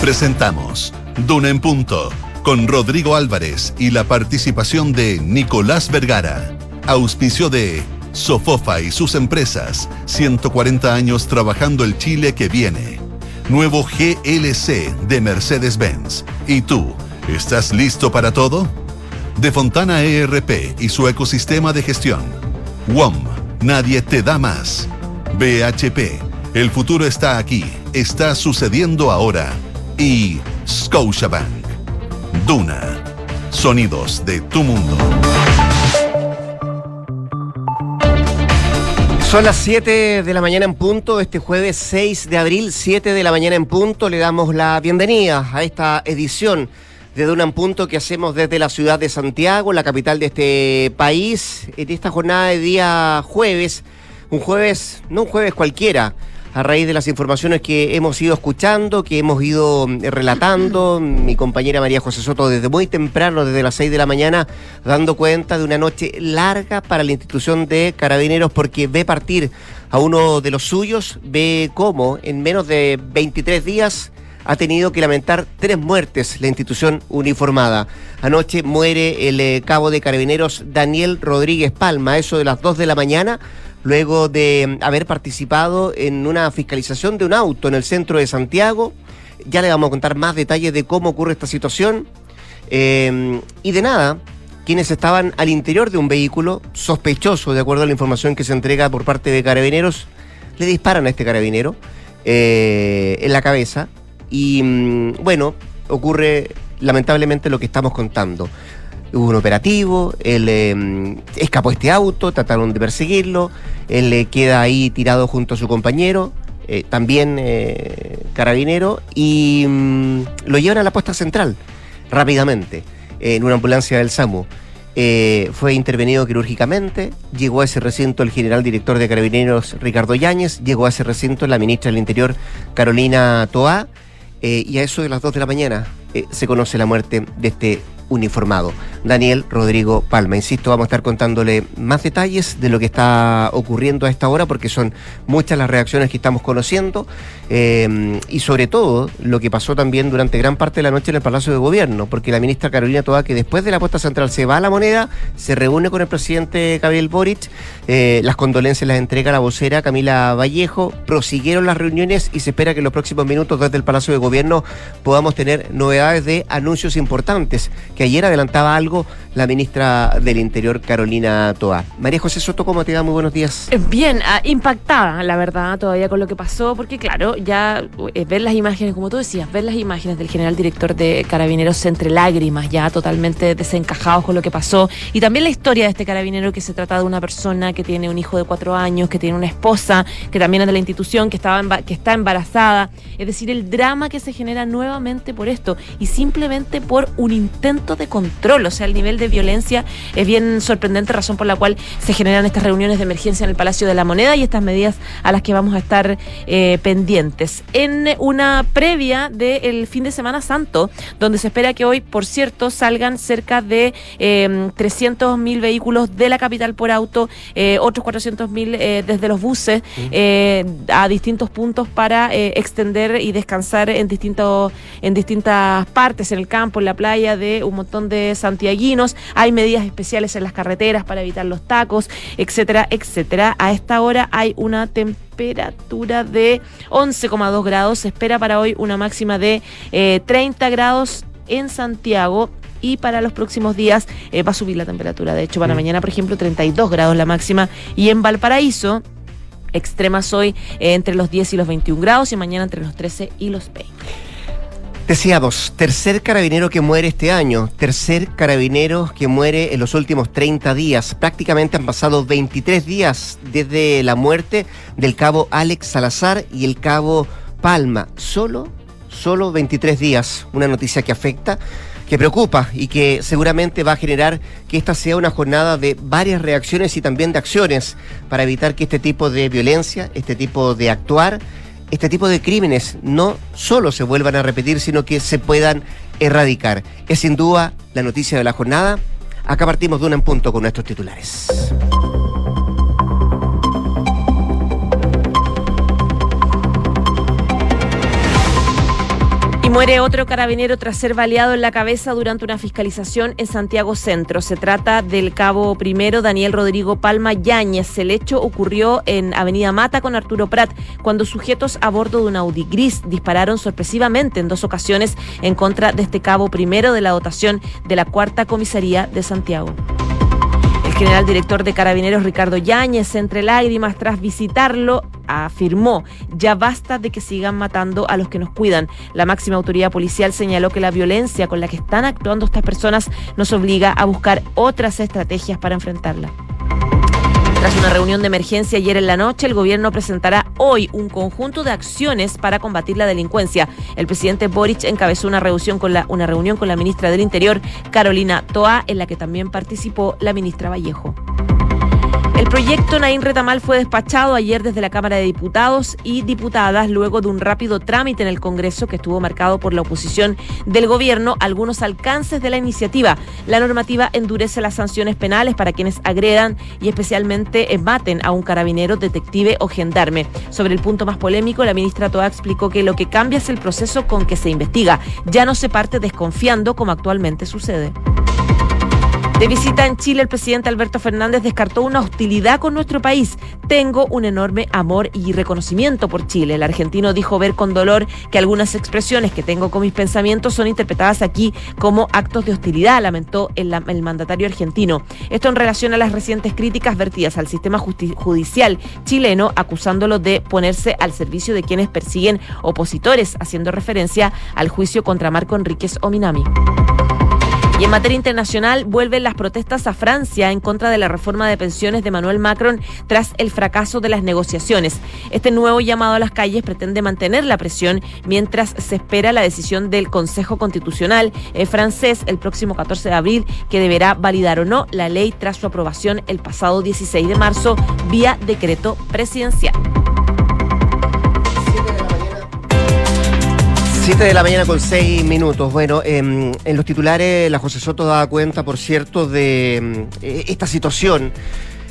Presentamos Duna en Punto con Rodrigo Álvarez y la participación de Nicolás Vergara. Auspicio de Sofofa y sus empresas, 140 años trabajando el Chile que viene. Nuevo GLC de Mercedes-Benz. ¿Y tú, estás listo para todo? De Fontana ERP y su ecosistema de gestión. WOM, nadie te da más. BHP, el futuro está aquí, está sucediendo ahora. Y Scotiabank. Duna, sonidos de tu mundo. Son las 7 de la mañana en punto, este jueves 6 de abril, 7 de la mañana en punto, le damos la bienvenida a esta edición de Duna en Punto que hacemos desde la ciudad de Santiago, la capital de este país, en esta jornada de día jueves, un jueves, no un jueves cualquiera, a raíz de las informaciones que hemos ido escuchando, que hemos ido eh, relatando, mi compañera María José Soto desde muy temprano, desde las 6 de la mañana, dando cuenta de una noche larga para la institución de carabineros porque ve partir a uno de los suyos, ve cómo en menos de 23 días ha tenido que lamentar tres muertes la institución uniformada. Anoche muere el eh, cabo de carabineros Daniel Rodríguez Palma, eso de las 2 de la mañana, luego de haber participado en una fiscalización de un auto en el centro de Santiago. Ya le vamos a contar más detalles de cómo ocurre esta situación. Eh, y de nada, quienes estaban al interior de un vehículo sospechoso, de acuerdo a la información que se entrega por parte de carabineros, le disparan a este carabinero eh, en la cabeza. Y mm, bueno, ocurre lamentablemente lo que estamos contando. Hubo un operativo, él eh, escapó este auto, trataron de perseguirlo, él le queda ahí tirado junto a su compañero, eh, también eh, carabinero, y mm, lo llevan a la puesta central rápidamente en una ambulancia del SAMU. Eh, fue intervenido quirúrgicamente, llegó a ese recinto el general director de carabineros Ricardo Yáñez, llegó a ese recinto la ministra del Interior Carolina Toá, eh, y a eso de las 2 de la mañana eh, se conoce la muerte de este uniformado, Daniel Rodrigo Palma. Insisto, vamos a estar contándole más detalles de lo que está ocurriendo a esta hora, porque son muchas las reacciones que estamos conociendo, eh, y sobre todo lo que pasó también durante gran parte de la noche en el Palacio de Gobierno, porque la ministra Carolina Toa, que después de la puesta central se va a la moneda, se reúne con el presidente Gabriel Boric, eh, las condolencias las entrega la vocera Camila Vallejo, prosiguieron las reuniones y se espera que en los próximos minutos desde el Palacio de Gobierno podamos tener novedades de anuncios importantes que ayer adelantaba algo la ministra del Interior, Carolina Toa. María José Soto, ¿cómo te va? Muy buenos días. Eh, Bien, ah, impactada, la verdad, todavía con lo que pasó, porque claro, ya eh, ver las imágenes, como tú decías, ver las imágenes del general director de Carabineros entre lágrimas, ya totalmente desencajados con lo que pasó, y también la historia de este carabinero que se trata de una persona que tiene un hijo de cuatro años, que tiene una esposa, que también es de la institución, que, estaba que está embarazada, es decir, el drama que se genera nuevamente por esto, y simplemente por un intento de control, o sea, el nivel de violencia es bien sorprendente, razón por la cual se generan estas reuniones de emergencia en el Palacio de la Moneda y estas medidas a las que vamos a estar eh, pendientes. En una previa del fin de Semana Santo, donde se espera que hoy, por cierto, salgan cerca de eh, 300 mil vehículos de la capital por auto, eh, otros 400 mil eh, desde los buses eh, a distintos puntos para extender y descansar en distintos en distintas partes, en el campo, en la playa, de un montón de santiaguinos. Hay medidas especiales en las carreteras para evitar los tacos, etcétera, etcétera. A esta hora hay una temperatura de 11,2 grados. Se espera para hoy una máxima de eh, 30 grados en Santiago. Y para los próximos días eh, va a subir la temperatura. De hecho, para Mm. mañana, por ejemplo, 32 grados la máxima. Y en Valparaíso, extremas hoy eh, entre los 10 y los 21 grados y mañana entre los 13 y los 20. Decíamos, tercer carabinero que muere este año, tercer carabinero que muere en los últimos 30 días. Prácticamente han pasado 23 días desde la muerte del cabo Alex Salazar y el cabo Palma. Solo, solo 23 días. Una noticia que afecta, que preocupa y que seguramente va a generar que esta sea una jornada de varias reacciones y también de acciones para evitar que este tipo de violencia, este tipo de actuar, este tipo de crímenes no solo se vuelvan a repetir, sino que se puedan erradicar. Es sin duda la noticia de la jornada. Acá partimos de una en punto con nuestros titulares. Muere otro carabinero tras ser baleado en la cabeza durante una fiscalización en Santiago Centro. Se trata del cabo primero Daniel Rodrigo Palma Yáñez. El hecho ocurrió en Avenida Mata con Arturo Prat, cuando sujetos a bordo de un Audi gris dispararon sorpresivamente en dos ocasiones en contra de este cabo primero de la dotación de la cuarta comisaría de Santiago general director de Carabineros Ricardo Yáñez, entre lágrimas tras visitarlo, afirmó, ya basta de que sigan matando a los que nos cuidan. La máxima autoridad policial señaló que la violencia con la que están actuando estas personas nos obliga a buscar otras estrategias para enfrentarla. Tras una reunión de emergencia ayer en la noche, el gobierno presentará hoy un conjunto de acciones para combatir la delincuencia. El presidente Boric encabezó una reunión con la, ministra del Interior, Carolina Toa, en la que también participó la ministra Vallejo. El proyecto Naín Retamal fue despachado ayer desde la Cámara de Diputados y Diputadas luego de un rápido trámite en el Congreso que estuvo marcado por la oposición del gobierno algunos alcances de la iniciativa. La normativa endurece las sanciones penales para quienes agredan y especialmente maten a un carabinero, detective o gendarme. Sobre el punto más polémico, la ministra Toa explicó que lo que cambia es el proceso con que se investiga. Ya no se parte desconfiando como actualmente sucede. De visita en Chile, el presidente Alberto Fernández descartó una hostilidad con nuestro país. Tengo un enorme amor y reconocimiento por Chile. El argentino dijo ver con dolor que algunas expresiones que tengo con mis pensamientos son interpretadas aquí como actos de hostilidad, lamentó el, mandatario argentino. Esto en relación a las recientes críticas vertidas al sistema judicial chileno, acusándolo de ponerse al servicio de quienes persiguen opositores, haciendo referencia al juicio contra Marco Enríquez Ominami. Y en materia internacional, vuelven las protestas a Francia en contra de la reforma de pensiones de Manuel Macron tras el fracaso de las negociaciones. Este nuevo llamado a las calles pretende mantener la presión mientras se espera la decisión del Consejo Constitucional eh, francés el próximo 14 de abril, que deberá validar o no la ley tras su aprobación el pasado 16 de marzo vía decreto presidencial. 7 de la mañana con 6 minutos. Bueno, em, en los titulares la José Soto daba cuenta, por cierto, de em, e, esta situación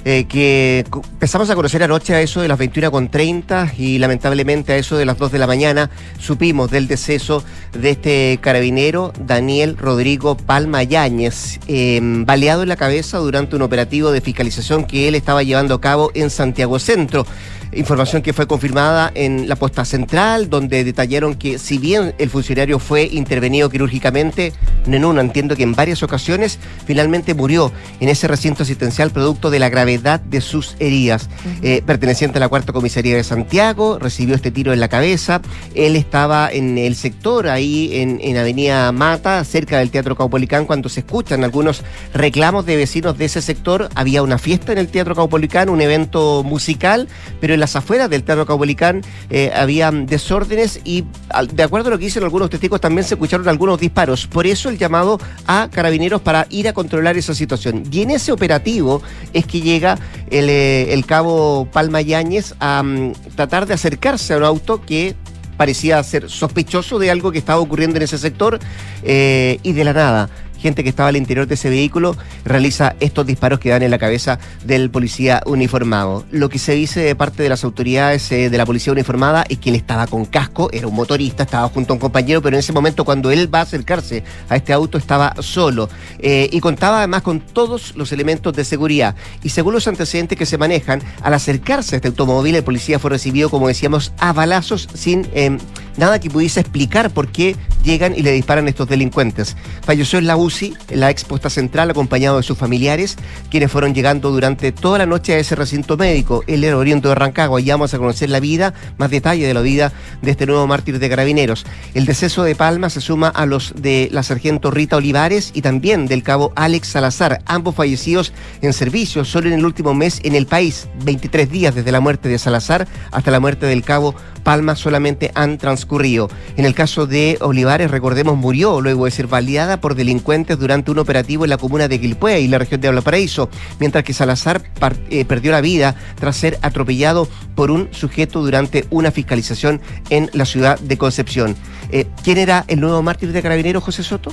eh, que empezamos a conocer anoche a eso de las 21.30 y lamentablemente a eso de las 2 de la mañana supimos del deceso de este carabinero Daniel Rodrigo Palma Yáñez, em, baleado en la cabeza durante un operativo de fiscalización que él estaba llevando a cabo en Santiago Centro. Información que fue confirmada en la posta central, donde detallaron que si bien el funcionario fue intervenido quirúrgicamente, en una, entiendo que en varias ocasiones, finalmente murió en ese recinto asistencial producto de la gravedad de sus heridas. Eh, perteneciente a la cuarta comisaría de Santiago, recibió este tiro en la cabeza. Él estaba en el sector ahí en, en Avenida Mata, cerca del Teatro Caupolicán, cuando se escuchan algunos reclamos de vecinos de ese sector. Había una fiesta en el Teatro Caupolicán, un evento musical, pero en las afueras del Teatro Caupolicán eh, había desórdenes y de acuerdo a lo que dicen algunos testigos también se escucharon algunos disparos. Por eso el llamado a carabineros para ir a controlar esa situación. Y en ese operativo es que llega el, eh, cabo Palma Yáñez a mm, tratar de acercarse a un auto que parecía ser sospechoso de algo que estaba ocurriendo en ese sector eh, y de la nada gente que estaba al interior de ese vehículo realiza estos disparos que dan en la cabeza del policía uniformado. Lo que se dice de parte de las autoridades eh, de la policía uniformada es que él estaba con casco, era un motorista, estaba junto a un compañero, pero en ese momento cuando él va a acercarse a este auto estaba solo eh, y contaba además con todos los elementos de seguridad. Y según los antecedentes que se manejan, al acercarse a este automóvil el policía fue recibido, como decíamos, a balazos sin em, nada que pudiese explicar por qué llegan y le disparan estos delincuentes. Falleció en la UCI, la exposta central, acompañado de sus familiares, quienes fueron llegando durante toda la noche a ese recinto médico. Era oriente de Rancagua y vamos a conocer la vida, más detalle de la vida de este nuevo mártir de carabineros. El deceso de Palma se suma a los de la sargento Rita Olivares y también del cabo Alex Salazar, ambos fallecidos en servicio solo en el último mes en el país. 23 días desde la muerte de Salazar hasta la muerte del cabo Palma solamente han transcurrido. En el caso de Olivares, recordemos, murió luego de ser baleada por delincuentes durante un operativo en la comuna de Quilpué y la región de Valparaíso, mientras que Salazar eh, perdió la vida tras ser atropellado por un sujeto durante una fiscalización en la ciudad de Concepción. Eh, ¿Quién era el nuevo mártir de Carabineros, José Soto?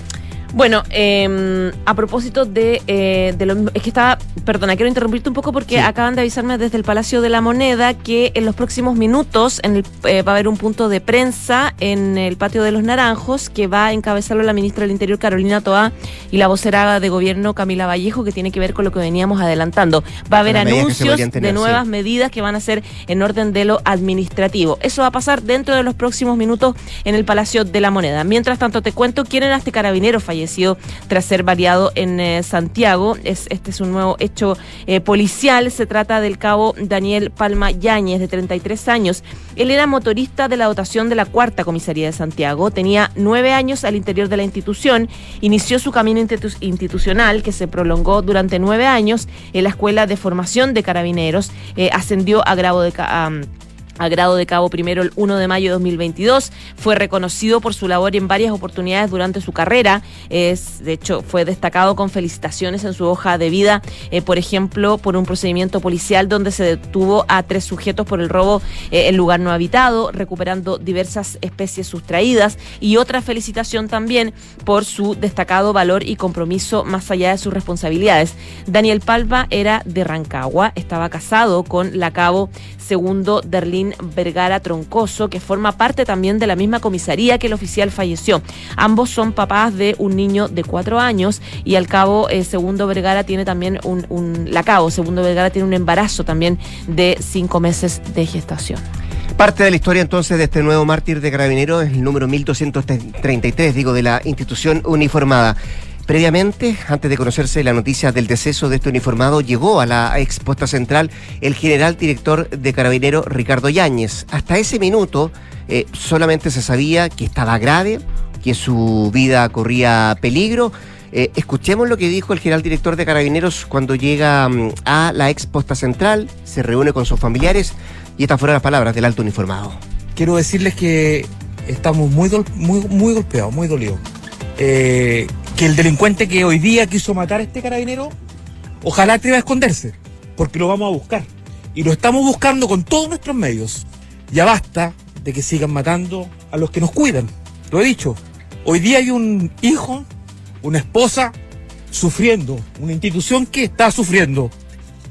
Bueno, eh, a propósito de, eh, de, lo mismo, es que estaba, perdona, quiero interrumpirte un poco porque sí. acaban de avisarme desde el Palacio de la Moneda que en los próximos minutos en el, eh, va a haber un punto de prensa en el patio de los Naranjos que va a encabezarlo la ministra del Interior Carolina Toá y la vocera de gobierno Camila Vallejo que tiene que ver con lo que veníamos adelantando. Va a haber anuncios tener, de nuevas sí. medidas que van a ser en orden de lo administrativo. Eso va a pasar dentro de los próximos minutos en el Palacio de la Moneda. Mientras tanto, te cuento quién era este carabinero fallecido tras ser variado en eh, Santiago. Es, este es un nuevo hecho eh, policial. Se trata del cabo Daniel Palma Yáñez, de 33 años. Él era motorista de la dotación de la cuarta comisaría de Santiago. Tenía nueve años al interior de la institución. Inició su camino institu institucional, que se prolongó durante nueve años en la Escuela de Formación de Carabineros. Eh, ascendió a grado de. Um, a grado de cabo primero el 1 de mayo de 2022. Fue reconocido por su labor en varias oportunidades durante su carrera. Es, de hecho, fue destacado con felicitaciones en su hoja de vida, eh, por ejemplo, por un procedimiento policial donde se detuvo a tres sujetos por el robo eh, en lugar no habitado, recuperando diversas especies sustraídas. Y otra felicitación también por su destacado valor y compromiso más allá de sus responsabilidades. Daniel Palma era de Rancagua, estaba casado con la cabo segundo Derlín Vergara Troncoso, que forma parte también de la misma comisaría que el oficial falleció. Ambos son papás de un niño de cuatro años y al cabo eh, segundo Vergara tiene también un, un, la cabo segundo Vergara tiene un embarazo también de cinco meses de gestación. Parte de la historia entonces de este nuevo mártir de Carabineros es el número 1233, digo, de la institución uniformada. Previamente, antes de conocerse la noticia del deceso de este uniformado, llegó a la exposta central el general director de Carabinero Ricardo Yáñez. Hasta ese minuto eh, solamente se sabía que estaba grave, que su vida corría peligro. Eh, escuchemos lo que dijo el general director de Carabineros cuando llega um, a la exposta central, se reúne con sus familiares y estas fueron las palabras del alto uniformado. Quiero decirles que estamos muy, muy, muy golpeados, muy dolidos. Eh, que el delincuente que hoy día quiso matar a este carabinero, ojalá atreva a esconderse, porque lo vamos a buscar. Y lo estamos buscando con todos nuestros medios. Ya basta de que sigan matando a los que nos cuidan. Lo he dicho. Hoy día hay un hijo, una esposa, sufriendo, una institución que está sufriendo.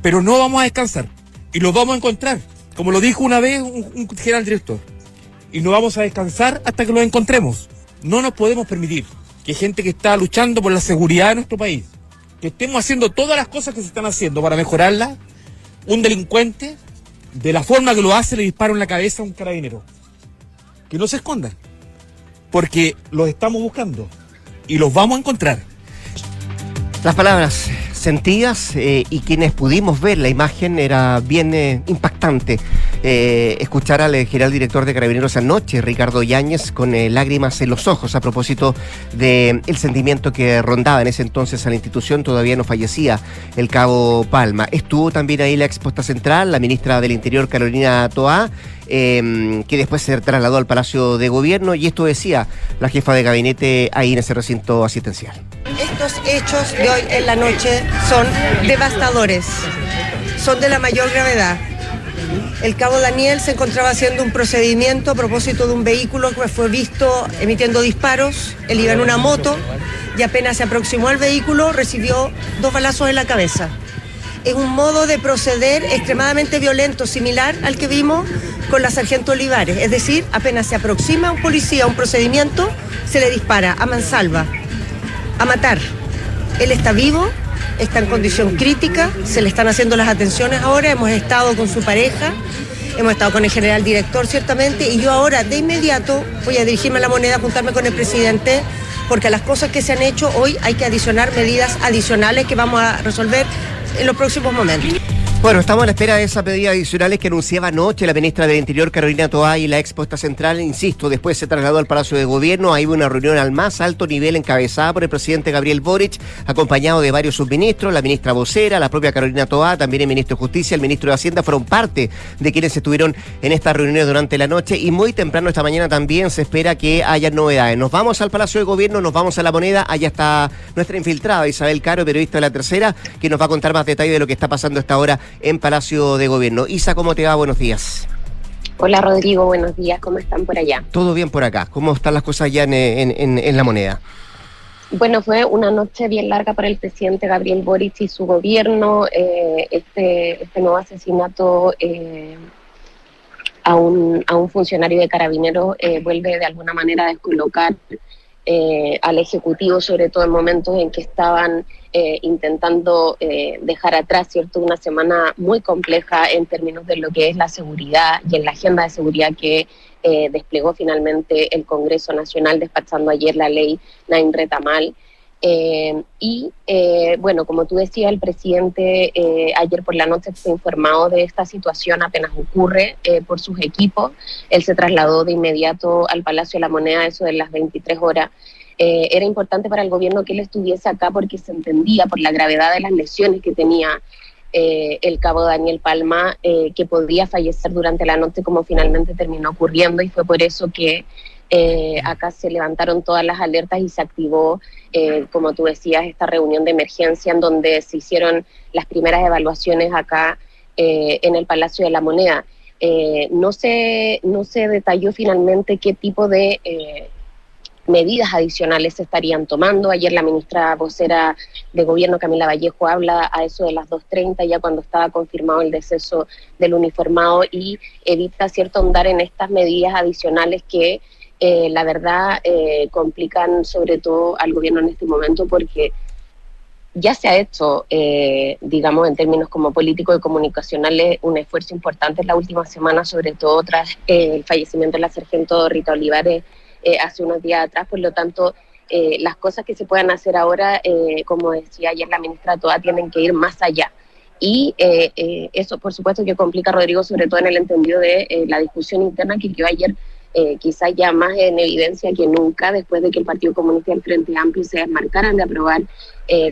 Pero no vamos a descansar. Y lo vamos a encontrar. Como lo dijo una vez un, un general director. Y no vamos a descansar hasta que lo encontremos. No nos podemos permitir que gente que está luchando por la seguridad de nuestro país, que estemos haciendo todas las cosas que se están haciendo para mejorarla, un delincuente, de la forma que lo hace, le dispara en la cabeza a un carabinero. Que no se escondan, porque los estamos buscando y los vamos a encontrar. Las palabras sentidas eh, y quienes pudimos ver la imagen era bien impactante. Eh, escuchar al general director de Carabineros anoche, Ricardo Yáñez, con eh, lágrimas en los ojos a propósito del de sentimiento que rondaba en ese entonces a la institución, todavía no fallecía el cabo Palma. Estuvo también ahí la expuesta central, la ministra del Interior, Carolina Toá, eh, que después se trasladó al Palacio de Gobierno y esto decía la jefa de gabinete ahí en ese recinto asistencial. Estos hechos de hoy en la noche son devastadores, son de la mayor gravedad. El cabo Daniel se encontraba haciendo un procedimiento a propósito de un vehículo que fue visto emitiendo disparos. Él iba en una moto y apenas se aproximó al vehículo recibió dos balazos en la cabeza. Es un modo de proceder extremadamente violento, similar al que vimos con la sargento Olivares. Es decir, apenas se aproxima un policía a un procedimiento, se le dispara a mansalva, a matar. Él está vivo, está en condición crítica, se le están haciendo las atenciones ahora, hemos estado con su pareja, hemos estado con el general director ciertamente, y yo ahora de inmediato voy a dirigirme a la moneda, a juntarme con el presidente, porque a las cosas que se han hecho hoy hay que adicionar medidas adicionales que vamos a resolver en los próximos momentos. Bueno, estamos a la espera de esas medidas adicionales que anunciaba anoche la ministra del Interior, Carolina Toá, y la expuesta central, insisto, después se trasladó al Palacio de Gobierno. Ahí hubo una reunión al más alto nivel encabezada por el presidente Gabriel Boric, acompañado de varios subministros, la ministra vocera, la propia Carolina Toá, también el ministro de Justicia, el ministro de Hacienda, fueron parte de quienes estuvieron en estas reuniones durante la noche y muy temprano esta mañana también se espera que haya novedades. Nos vamos al Palacio de Gobierno, nos vamos a la moneda, allá está nuestra infiltrada Isabel Caro, periodista de la tercera, que nos va a contar más detalles de lo que está pasando esta hora en Palacio de Gobierno. Isa, ¿cómo te va? Buenos días. Hola Rodrigo, buenos días, ¿cómo están por allá? Todo bien por acá. ¿Cómo están las cosas allá en, en, en, en la moneda? Bueno, fue una noche bien larga para el presidente Gabriel Boric y su gobierno. Eh, este, este nuevo asesinato eh, a, un, a un funcionario de carabineros eh, vuelve de alguna manera a descolocar al Ejecutivo, sobre todo en momentos en que estaban eh, intentando eh, dejar atrás, ¿cierto?, una semana muy compleja en términos de lo que es la seguridad y en la agenda de seguridad que eh, desplegó finalmente el Congreso Nacional, despachando ayer la ley Nain Retamal. Eh, y eh, bueno, como tú decías, el presidente eh, ayer por la noche fue informado de esta situación apenas ocurre eh, por sus equipos. Él se trasladó de inmediato al Palacio de la Moneda, eso de las 23 horas. Eh, era importante para el gobierno que él estuviese acá porque se entendía por la gravedad de las lesiones que tenía eh, el cabo Daniel Palma, eh, que podía fallecer durante la noche como finalmente terminó ocurriendo y fue por eso que acá se levantaron todas las alertas y se activó, como tú decías, esta reunión de emergencia en donde se hicieron las primeras evaluaciones acá en el Palacio de la Moneda. No, se, no se detalló finalmente qué tipo de medidas adicionales se estarían tomando. Ayer la ministra vocera de Gobierno, Camila Vallejo, habla a eso de las 2.30, ya cuando estaba confirmado el deceso del uniformado y evita cierto ahondar en estas medidas adicionales que eh, la verdad eh, complican sobre todo al gobierno en este momento porque ya se ha hecho, eh, digamos, en términos como políticos y comunicacionales, un esfuerzo importante en la última semana, sobre todo tras el fallecimiento de la sargento Rita Olivares eh, hace unos días atrás. Por lo tanto, eh, las cosas que se puedan hacer ahora, eh, como decía ayer la ministra, todas tienen que ir más allá. Y eso, por supuesto, que complica a Rodrigo, sobre todo en el entendido de la discusión interna que quedó ayer quizás ya más en evidencia que nunca, después de que el Partido Comunista y el Frente Amplio se desmarcaran de aprobar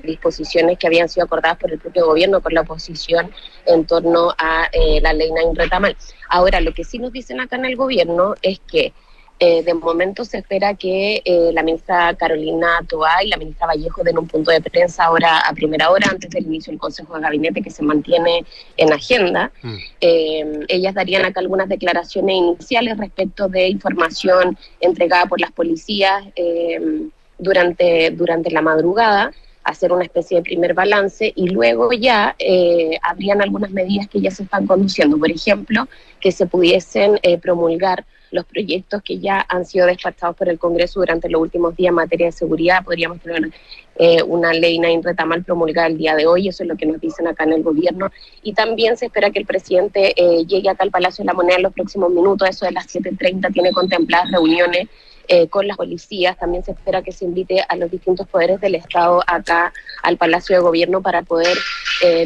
disposiciones que habían sido acordadas por el propio gobierno, por la oposición, en torno a la ley Nain Retamal. Ahora, lo que sí nos dicen acá en el gobierno es que eh, de momento se espera que eh, la ministra Carolina Toá y la ministra Vallejo den un punto de prensa ahora a primera hora, antes del inicio del Consejo de Gabinete que se mantiene en agenda. Mm. Eh, ellas darían acá algunas declaraciones iniciales respecto de información entregada por las policías eh, durante, durante la madrugada hacer una especie de primer balance y luego ya eh, habrían algunas medidas que ya se están conduciendo. Por ejemplo, que se pudiesen eh, promulgar los proyectos que ya han sido despachados por el Congreso durante los últimos días en materia de seguridad. Podríamos tener eh, una ley Nain Retamal promulgada el día de hoy, eso es lo que nos dicen acá en el gobierno. Y también se espera que el presidente eh, llegue acá al Palacio de la Moneda en los próximos minutos, eso de las 7.30, tiene contempladas reuniones eh, con las policías. También se espera que se invite a los distintos poderes del Estado acá al Palacio de Gobierno para poder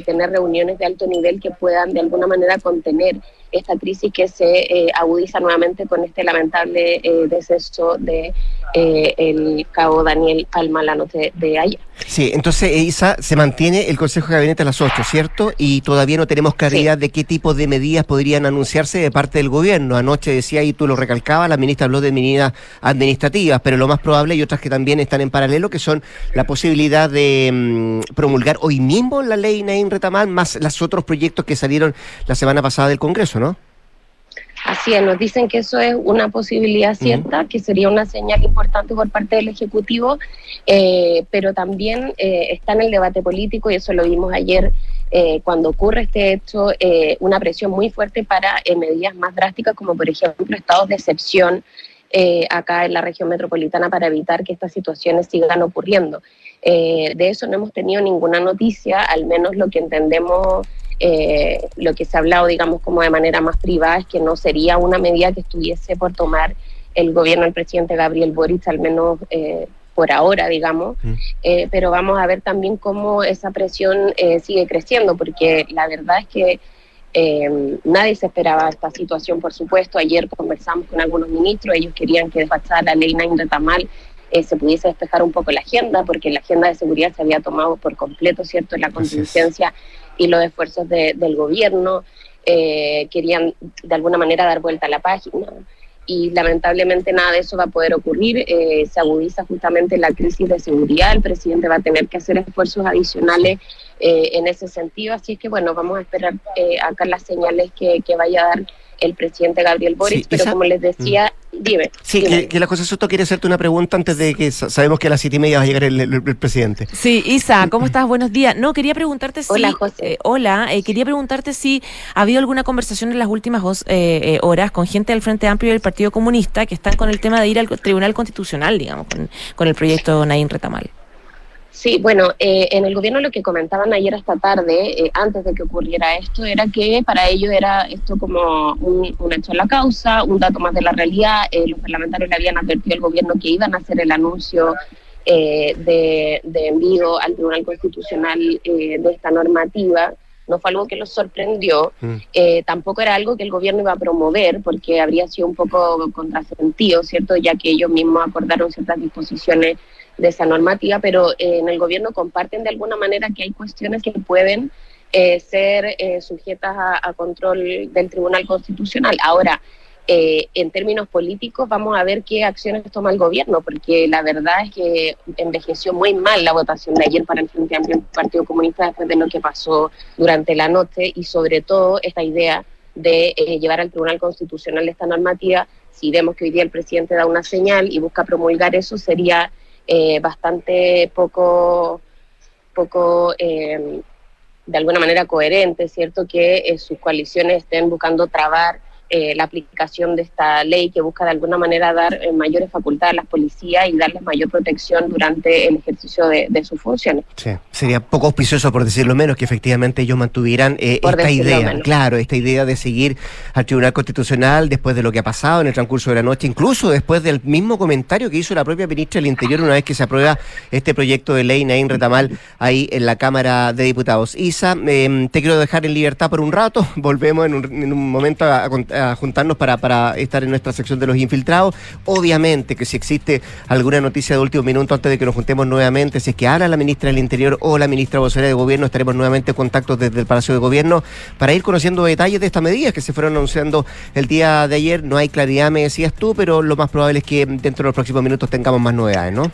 tener reuniones de alto nivel que puedan de alguna manera contener esta crisis que se eh, agudiza nuevamente con este lamentable eh, deceso de eh, el cabo Daniel Palma la noche de ayer. Sí, entonces, Isa, se mantiene el Consejo de Gabinete a las 8, ¿cierto? Y todavía no tenemos claridad de qué tipo de medidas podrían anunciarse de parte del gobierno. Anoche decía, y tú lo recalcabas, la ministra habló de medidas administrativas, pero lo más probable, y otras que también están en paralelo, que son la posibilidad de mm, promulgar hoy mismo la ley Nain Retamal, más los otros proyectos que salieron la semana pasada del Congreso, ¿no? Así es, nos dicen que eso es una posibilidad cierta, que sería una señal importante por parte del Ejecutivo, eh, pero también eh, está en el debate político, y eso lo vimos ayer eh, cuando ocurre este hecho, una presión muy fuerte para medidas más drásticas, como por ejemplo estados de excepción eh, acá en la región metropolitana para evitar que estas situaciones sigan ocurriendo. Eh, de eso no hemos tenido ninguna noticia, al menos lo que entendemos eh, lo que se ha hablado, digamos, como de manera más privada, es que no sería una medida que estuviese por tomar el gobierno del presidente Gabriel Boric, al menos eh, por ahora, digamos. Mm. Eh, pero vamos a ver también cómo esa presión eh, sigue creciendo, porque la verdad es que nadie se esperaba esta situación, por supuesto. Ayer conversamos con algunos ministros, ellos querían que despachada la ley Nain Retamal eh, se pudiese despejar un poco la agenda, porque la agenda de seguridad se había tomado por completo, ¿cierto?, la contingencia y los esfuerzos de- del gobierno. Eh, querían de alguna manera dar vuelta a la página y lamentablemente nada de eso va a poder ocurrir. Eh, se agudiza justamente la crisis de seguridad, el presidente va a tener que hacer esfuerzos adicionales eh, en ese sentido, así que bueno, vamos a esperar eh, acá las señales que vaya a dar el presidente Gabriel Boric, pero como les decía, mm. dime. Sí, Que, la José Soto quiere hacerte una pregunta antes de que sabemos que a las siete y media va a llegar el, presidente. Sí, Isa, ¿cómo estás? Buenos días. No, quería preguntarte si... Hola, José. Eh, hola, eh, quería preguntarte si ha habido alguna conversación en las últimas eh, horas con gente del Frente Amplio y del Partido Comunista que están con el tema de ir al Tribunal Constitucional, digamos, con, con el proyecto Naín Retamal. Sí, bueno, eh, en el gobierno lo que comentaban ayer esta tarde, eh, antes de que ocurriera esto, era que para ellos era esto como un, hecho en la causa, un dato más de la realidad. Eh, los parlamentarios le habían advertido al gobierno que iban a hacer el anuncio de, envío al Tribunal Constitucional de esta normativa. No fue algo que los sorprendió, mm. tampoco era algo que el gobierno iba a promover, porque habría sido un poco contrasentido, ¿cierto? Ya que ellos mismos acordaron ciertas disposiciones de esa normativa, pero eh, en el gobierno comparten de alguna manera que hay cuestiones que pueden eh, ser eh, sujetas a, control del Tribunal Constitucional. Ahora, en términos políticos, vamos a ver qué acciones toma el gobierno, porque la verdad es que envejeció muy mal la votación de ayer para el Frente Amplio Partido Comunista después de lo que pasó durante la noche y sobre todo esta idea de llevar al Tribunal Constitucional esta normativa. Si vemos que hoy día el presidente da una señal y busca promulgar eso, sería eh, bastante poco, poco eh, de alguna manera coherente, ¿cierto? Que eh, sus coaliciones estén buscando trabar eh, la aplicación de esta ley que busca de alguna manera dar eh, mayores facultades a las policías y darles mayor protección durante el ejercicio de, sus funciones. Sí, sería poco auspicioso, por decirlo menos, que efectivamente ellos mantuvieran eh, esta idea, claro, esta idea de seguir al Tribunal Constitucional después de lo que ha pasado en el transcurso de la noche, incluso después del mismo comentario que hizo la propia ministra del Interior una vez que se aprueba este proyecto de ley Nain Retamal ahí en la Cámara de Diputados. Isa, em, te quiero dejar en libertad por un rato, volvemos en un, momento a, a a juntarnos para, para estar en nuestra sección de los infiltrados. Obviamente que si existe alguna noticia de último minuto antes de que nos juntemos nuevamente, si es que habla la ministra del Interior o la ministra vocera de Gobierno, estaremos nuevamente en contacto desde el Palacio de Gobierno para ir conociendo detalles de estas medidas que se fueron anunciando el día de ayer. No hay claridad, me decías tú, pero lo más probable es que dentro de los próximos minutos tengamos más novedades, ¿no?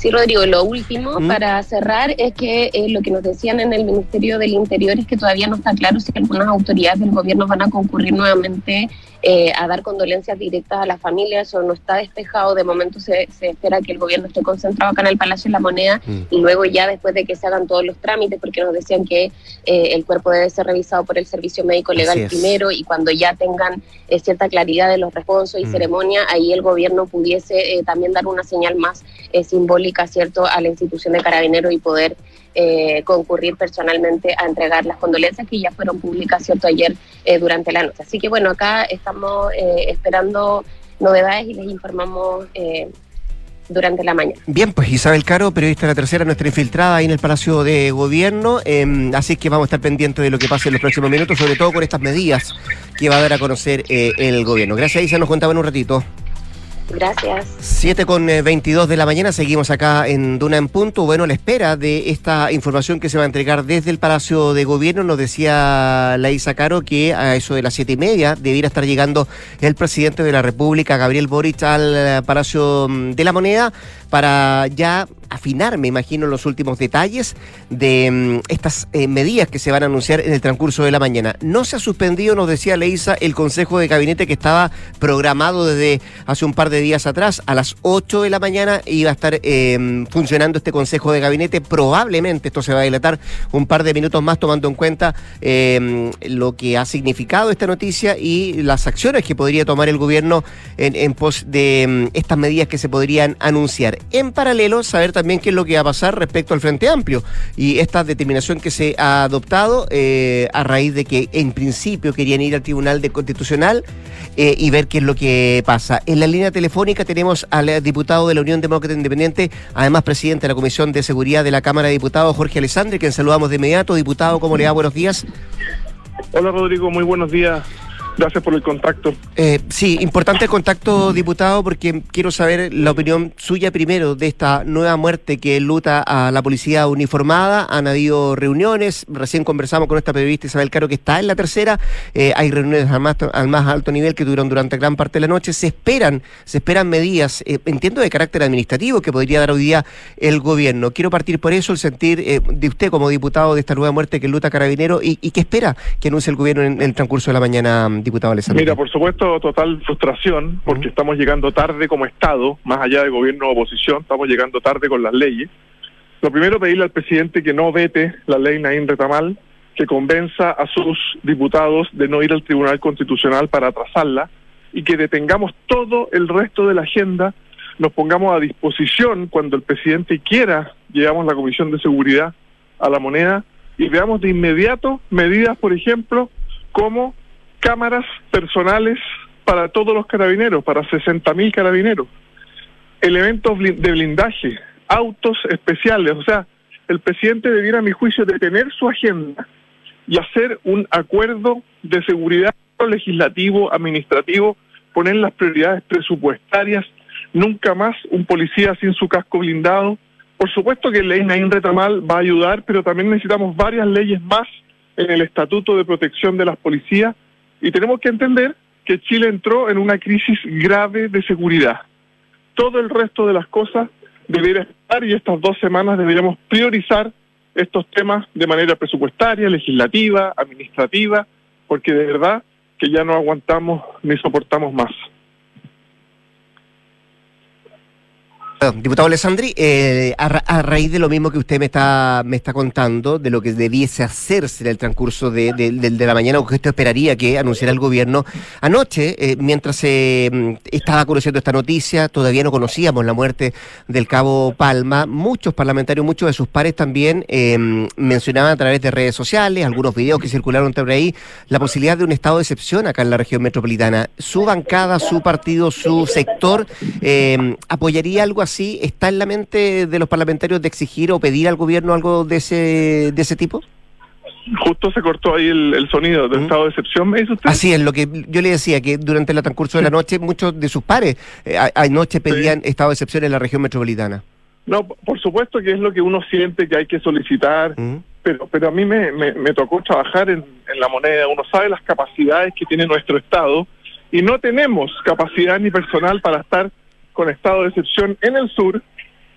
Sí, Rodrigo, lo último para cerrar es que eh, lo que nos decían en el Ministerio del Interior es que todavía no está claro si algunas autoridades del gobierno van a concurrir nuevamente eh, a dar condolencias directas a las familias, o no está despejado. De momento se, espera que el gobierno esté concentrado acá en el Palacio de la Moneda mm. y luego ya después de que se hagan todos los trámites, porque nos decían que eh, el cuerpo debe ser revisado por el Servicio Médico Legal primero y cuando ya tengan cierta claridad de los responsos y mm. ceremonia, ahí el gobierno pudiese también dar una señal más simbólica, a la institución de carabineros y poder eh, concurrir personalmente a entregar las condolencias que ya fueron públicas, ¿cierto?, ayer eh, durante la noche. Así que bueno, acá estamos eh, esperando novedades y les informamos durante la mañana. Bien, pues Isabel Caro, periodista de la tercera, nuestra infiltrada ahí en el Palacio de Gobierno. Em, así que vamos a estar pendientes de lo que pase en los próximos minutos, sobre todo con estas medidas que va a dar a conocer el gobierno. Gracias, Isa, nos contaba en un ratito. Gracias. 7 con 22 eh, de la mañana, seguimos acá en Duna en Punto. Bueno, la espera de esta información que se va a entregar desde el Palacio de Gobierno, nos decía Laisa Caro que a eso de las siete y media debiera estar llegando el presidente de la República, Gabriel Boric, al eh, Palacio mm, de la Moneda para ya afinar, me imagino, los últimos detalles de mm, estas eh, medidas que se van a anunciar en el transcurso de la mañana. No se ha suspendido, nos decía Leisa, el Consejo de Gabinete que estaba programado desde hace un par de días atrás. A las 8 de la mañana iba a estar em, funcionando este Consejo de Gabinete. Probablemente esto se va a dilatar un par de minutos más tomando en cuenta em, lo que ha significado esta noticia y las acciones que podría tomar el gobierno en, en pos de em, estas medidas que se podrían anunciar. En paralelo, saber también qué es lo que va a pasar respecto al Frente Amplio y esta determinación que se ha adoptado eh, a raíz de que en principio querían ir al Tribunal de Constitucional eh, y ver qué es lo que pasa. En la línea telefónica tenemos al diputado de la Unión Demócrata Independiente, además presidente de la Comisión de Seguridad de la Cámara de Diputados, Jorge Alessandri, quien saludamos de inmediato. Diputado, ¿cómo le va? Buenos días. Hola Rodrigo, muy buenos días. Gracias por el contacto. Eh, sí, importante el contacto, diputado, porque quiero saber la opinión suya primero de esta nueva muerte que luta a la policía uniformada. Han habido reuniones, recién conversamos con esta periodista Isabel Caro que está en la tercera. Eh, hay reuniones al más, al más alto nivel que tuvieron durante gran parte de la noche. Se esperan, se esperan medidas, eh, entiendo, de carácter administrativo que podría dar hoy día el gobierno. Quiero partir por eso, el sentir eh, de usted como diputado de esta nueva muerte que luta Carabinero y, y qué espera que anuncie el gobierno en, en el transcurso de la mañana diputado Alessandro? Mira, por supuesto, total frustración, porque estamos llegando tarde como Estado, más allá de gobierno o oposición, estamos llegando tarde con las leyes. Lo primero, pedirle al presidente que no vete la ley Naín Retamal, que convenza a sus diputados de no ir al Tribunal Constitucional para atrasarla y que detengamos todo el resto de la agenda, nos pongamos a disposición cuando el presidente quiera, llevamos la Comisión de Seguridad a la moneda y veamos de inmediato medidas, por ejemplo, como cámaras personales para todos los carabineros, para 60.000 carabineros, elementos de blindaje, autos especiales, o sea, el presidente debiera, a mi juicio, detener su agenda y hacer un acuerdo de seguridad legislativo, administrativo, poner las prioridades presupuestarias, nunca más un policía sin su casco blindado, por supuesto que la ley Naín Retamal va a ayudar, pero también necesitamos varias leyes más en el Estatuto de Protección de las Policías y tenemos que entender que Chile entró en una crisis grave de seguridad. Todo el resto de las cosas debería estar y estas dos semanas deberíamos priorizar estos temas de manera presupuestaria, legislativa, administrativa, porque de verdad que ya no aguantamos ni soportamos más. Diputado Alessandri, eh, a, raíz de lo mismo que usted me está, me está contando, de lo que debiese hacerse en el transcurso de, la mañana, o que usted esperaría que anunciara el gobierno, anoche, eh, mientras mm, estaba conociendo esta noticia, todavía no conocíamos la muerte del cabo Palma, muchos parlamentarios, muchos de sus pares también em, mencionaban a través de redes sociales, algunos videos que circularon por ahí, la posibilidad de un estado de excepción acá en la región metropolitana. ¿Su bancada, su partido, su sector em, apoyaría algo así? Así está en la mente de los parlamentarios de exigir o pedir al gobierno algo de ese, de ese tipo? Justo se cortó ahí el, sonido del ¿Mm? estado de excepción, me dice usted. Así es, lo que yo le decía, que durante el transcurso de la noche muchos de sus pares eh, anoche pedían estado de excepción en la región metropolitana. No, por supuesto que es lo que uno siente que hay que solicitar, ¿Mm? pero pero a mí me, me, tocó trabajar en, en, la moneda, uno sabe las capacidades que tiene nuestro Estado y no tenemos capacidad ni personal para estar con estado de excepción en el sur,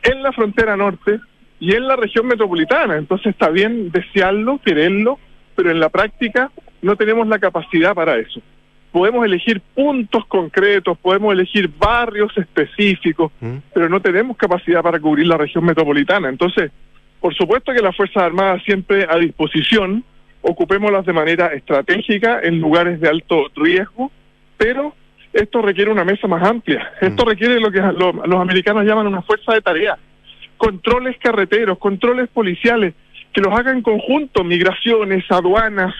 en la frontera norte y en la región metropolitana. Entonces está bien desearlo, quererlo, pero en la práctica no tenemos la capacidad para eso. Podemos elegir puntos concretos, podemos elegir barrios específicos, mm. pero no tenemos capacidad para cubrir la región metropolitana. Entonces, por supuesto que las Fuerzas Armadas siempre a disposición, ocupémoslas de manera estratégica en lugares de alto riesgo, pero esto requiere una mesa más amplia. Esto mm. requiere lo que los americanos llaman una fuerza de tarea. Controles carreteros, controles policiales, que los hagan en conjunto, migraciones, aduanas,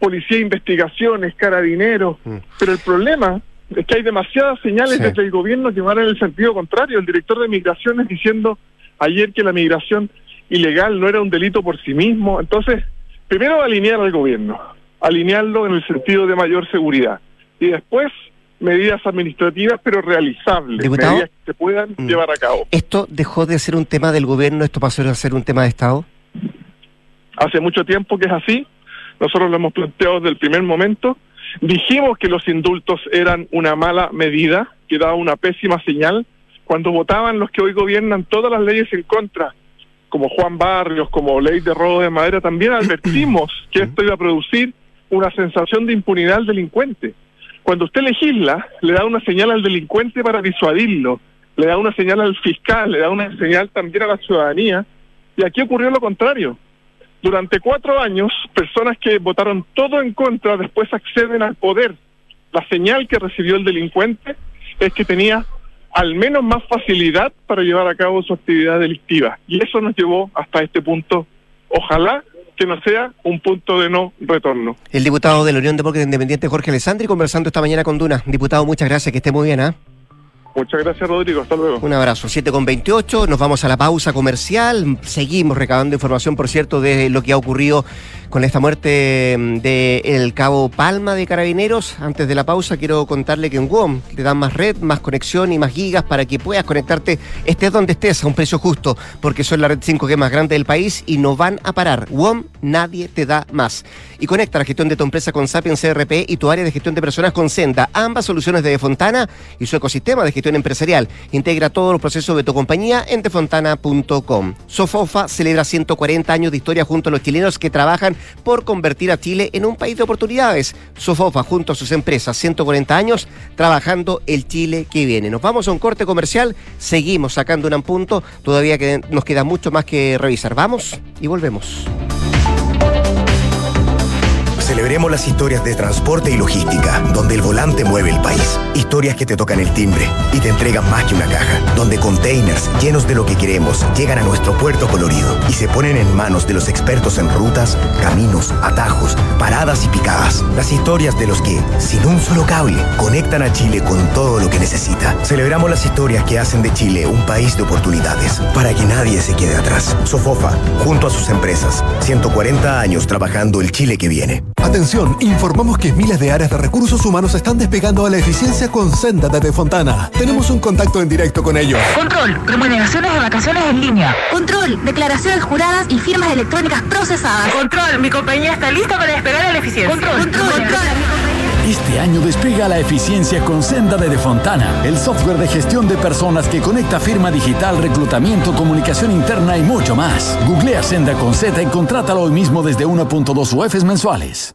policía, investigaciones, carabineros. Mm. Pero el problema es que hay demasiadas señales desde el gobierno que van en el sentido contrario. El director de migraciones diciendo ayer que la migración ilegal no era un delito por sí mismo. Entonces, primero alinear al gobierno, alinearlo en el sentido de mayor seguridad. Y después medidas administrativas, pero realizables, medidas que se puedan mm. llevar a cabo. ¿Esto dejó de ser un tema del gobierno, esto pasó a ser un tema de Estado? Hace mucho tiempo que es así, nosotros lo hemos planteado desde el primer momento, dijimos que los indultos eran una mala medida, que daba una pésima señal, cuando votaban los que hoy gobiernan todas las leyes en contra, como Juan Barrios, como ley de robo de madera, también advertimos que esto iba a producir una sensación de impunidad al delincuente. Cuando usted legisla, le da una señal al delincuente para disuadirlo, le da una señal al fiscal, le da una señal también a la ciudadanía, y aquí ocurrió lo contrario. Durante cuatro años, personas que votaron todo en contra después acceden al poder. La señal que recibió el delincuente es que tenía al menos más facilidad para llevar a cabo su actividad delictiva. Y eso nos llevó hasta este punto. Ojalá que no sea un punto de no retorno. El diputado de la Unión Demócrata Independiente, Jorge Alessandri, conversando esta mañana con Duna. Diputado, muchas gracias, que esté muy bien, ¿ah? Muchas gracias, Rodrigo. Hasta luego. Un abrazo. 7 con 28. Nos vamos a la pausa comercial. Seguimos recabando información, por cierto, de lo que ha ocurrido con esta muerte mm, de cabo Palma de Carabineros. Antes de la pausa, quiero contarle que en WOM te dan más red, más conexión y más gigas para que puedas conectarte, estés donde estés, a un precio justo, porque son la red 5G más grande del país y no van a parar. WOM nadie te da más. Y conecta la gestión de tu empresa con Sapiens CRP y tu área de gestión de personas con Senda, ambas soluciones de Defontana y su ecosistema de gestión empresarial. Integra todos los procesos de tu compañía en defontana.com. Sofofa celebra 140 años de historia junto a los chilenos que trabajan por convertir a Chile en un país de oportunidades. Sofofa junto a sus empresas, 140 años trabajando el Chile que viene. Nos vamos a un corte comercial, seguimos sacando un punto, todavía que nos queda mucho más que revisar. Vamos y volvemos. Celebremos las historias de transporte y logística, donde el volante mueve el país. Historias que te tocan el timbre y te entregan más que una caja, donde containers llenos de lo que queremos llegan a nuestro puerto colorido y se ponen en manos de los expertos en rutas, caminos, atajos, paradas y picadas. Las historias de los que, sin un solo cable, conectan a Chile con todo lo que necesita. Celebramos las historias que hacen de Chile un país de oportunidades, para que nadie se quede atrás. Sofofa, junto a sus empresas, 140 años trabajando el Chile que viene. Atención, informamos que miles de áreas de recursos humanos están despegando a la eficiencia con Senda de Fontana. Tenemos un contacto en directo con ellos. Control, remuneraciones de vacaciones en línea. Control, declaraciones juradas y firmas electrónicas procesadas. Control, mi compañía está lista para despegar a la eficiencia. Control, control. control. Este año despega la eficiencia con Senda de Defontana, el software de gestión de personas que conecta firma digital, reclutamiento, comunicación interna y mucho más. Googlea Senda con Z y contrátalo hoy mismo desde 1.2 UFs mensuales.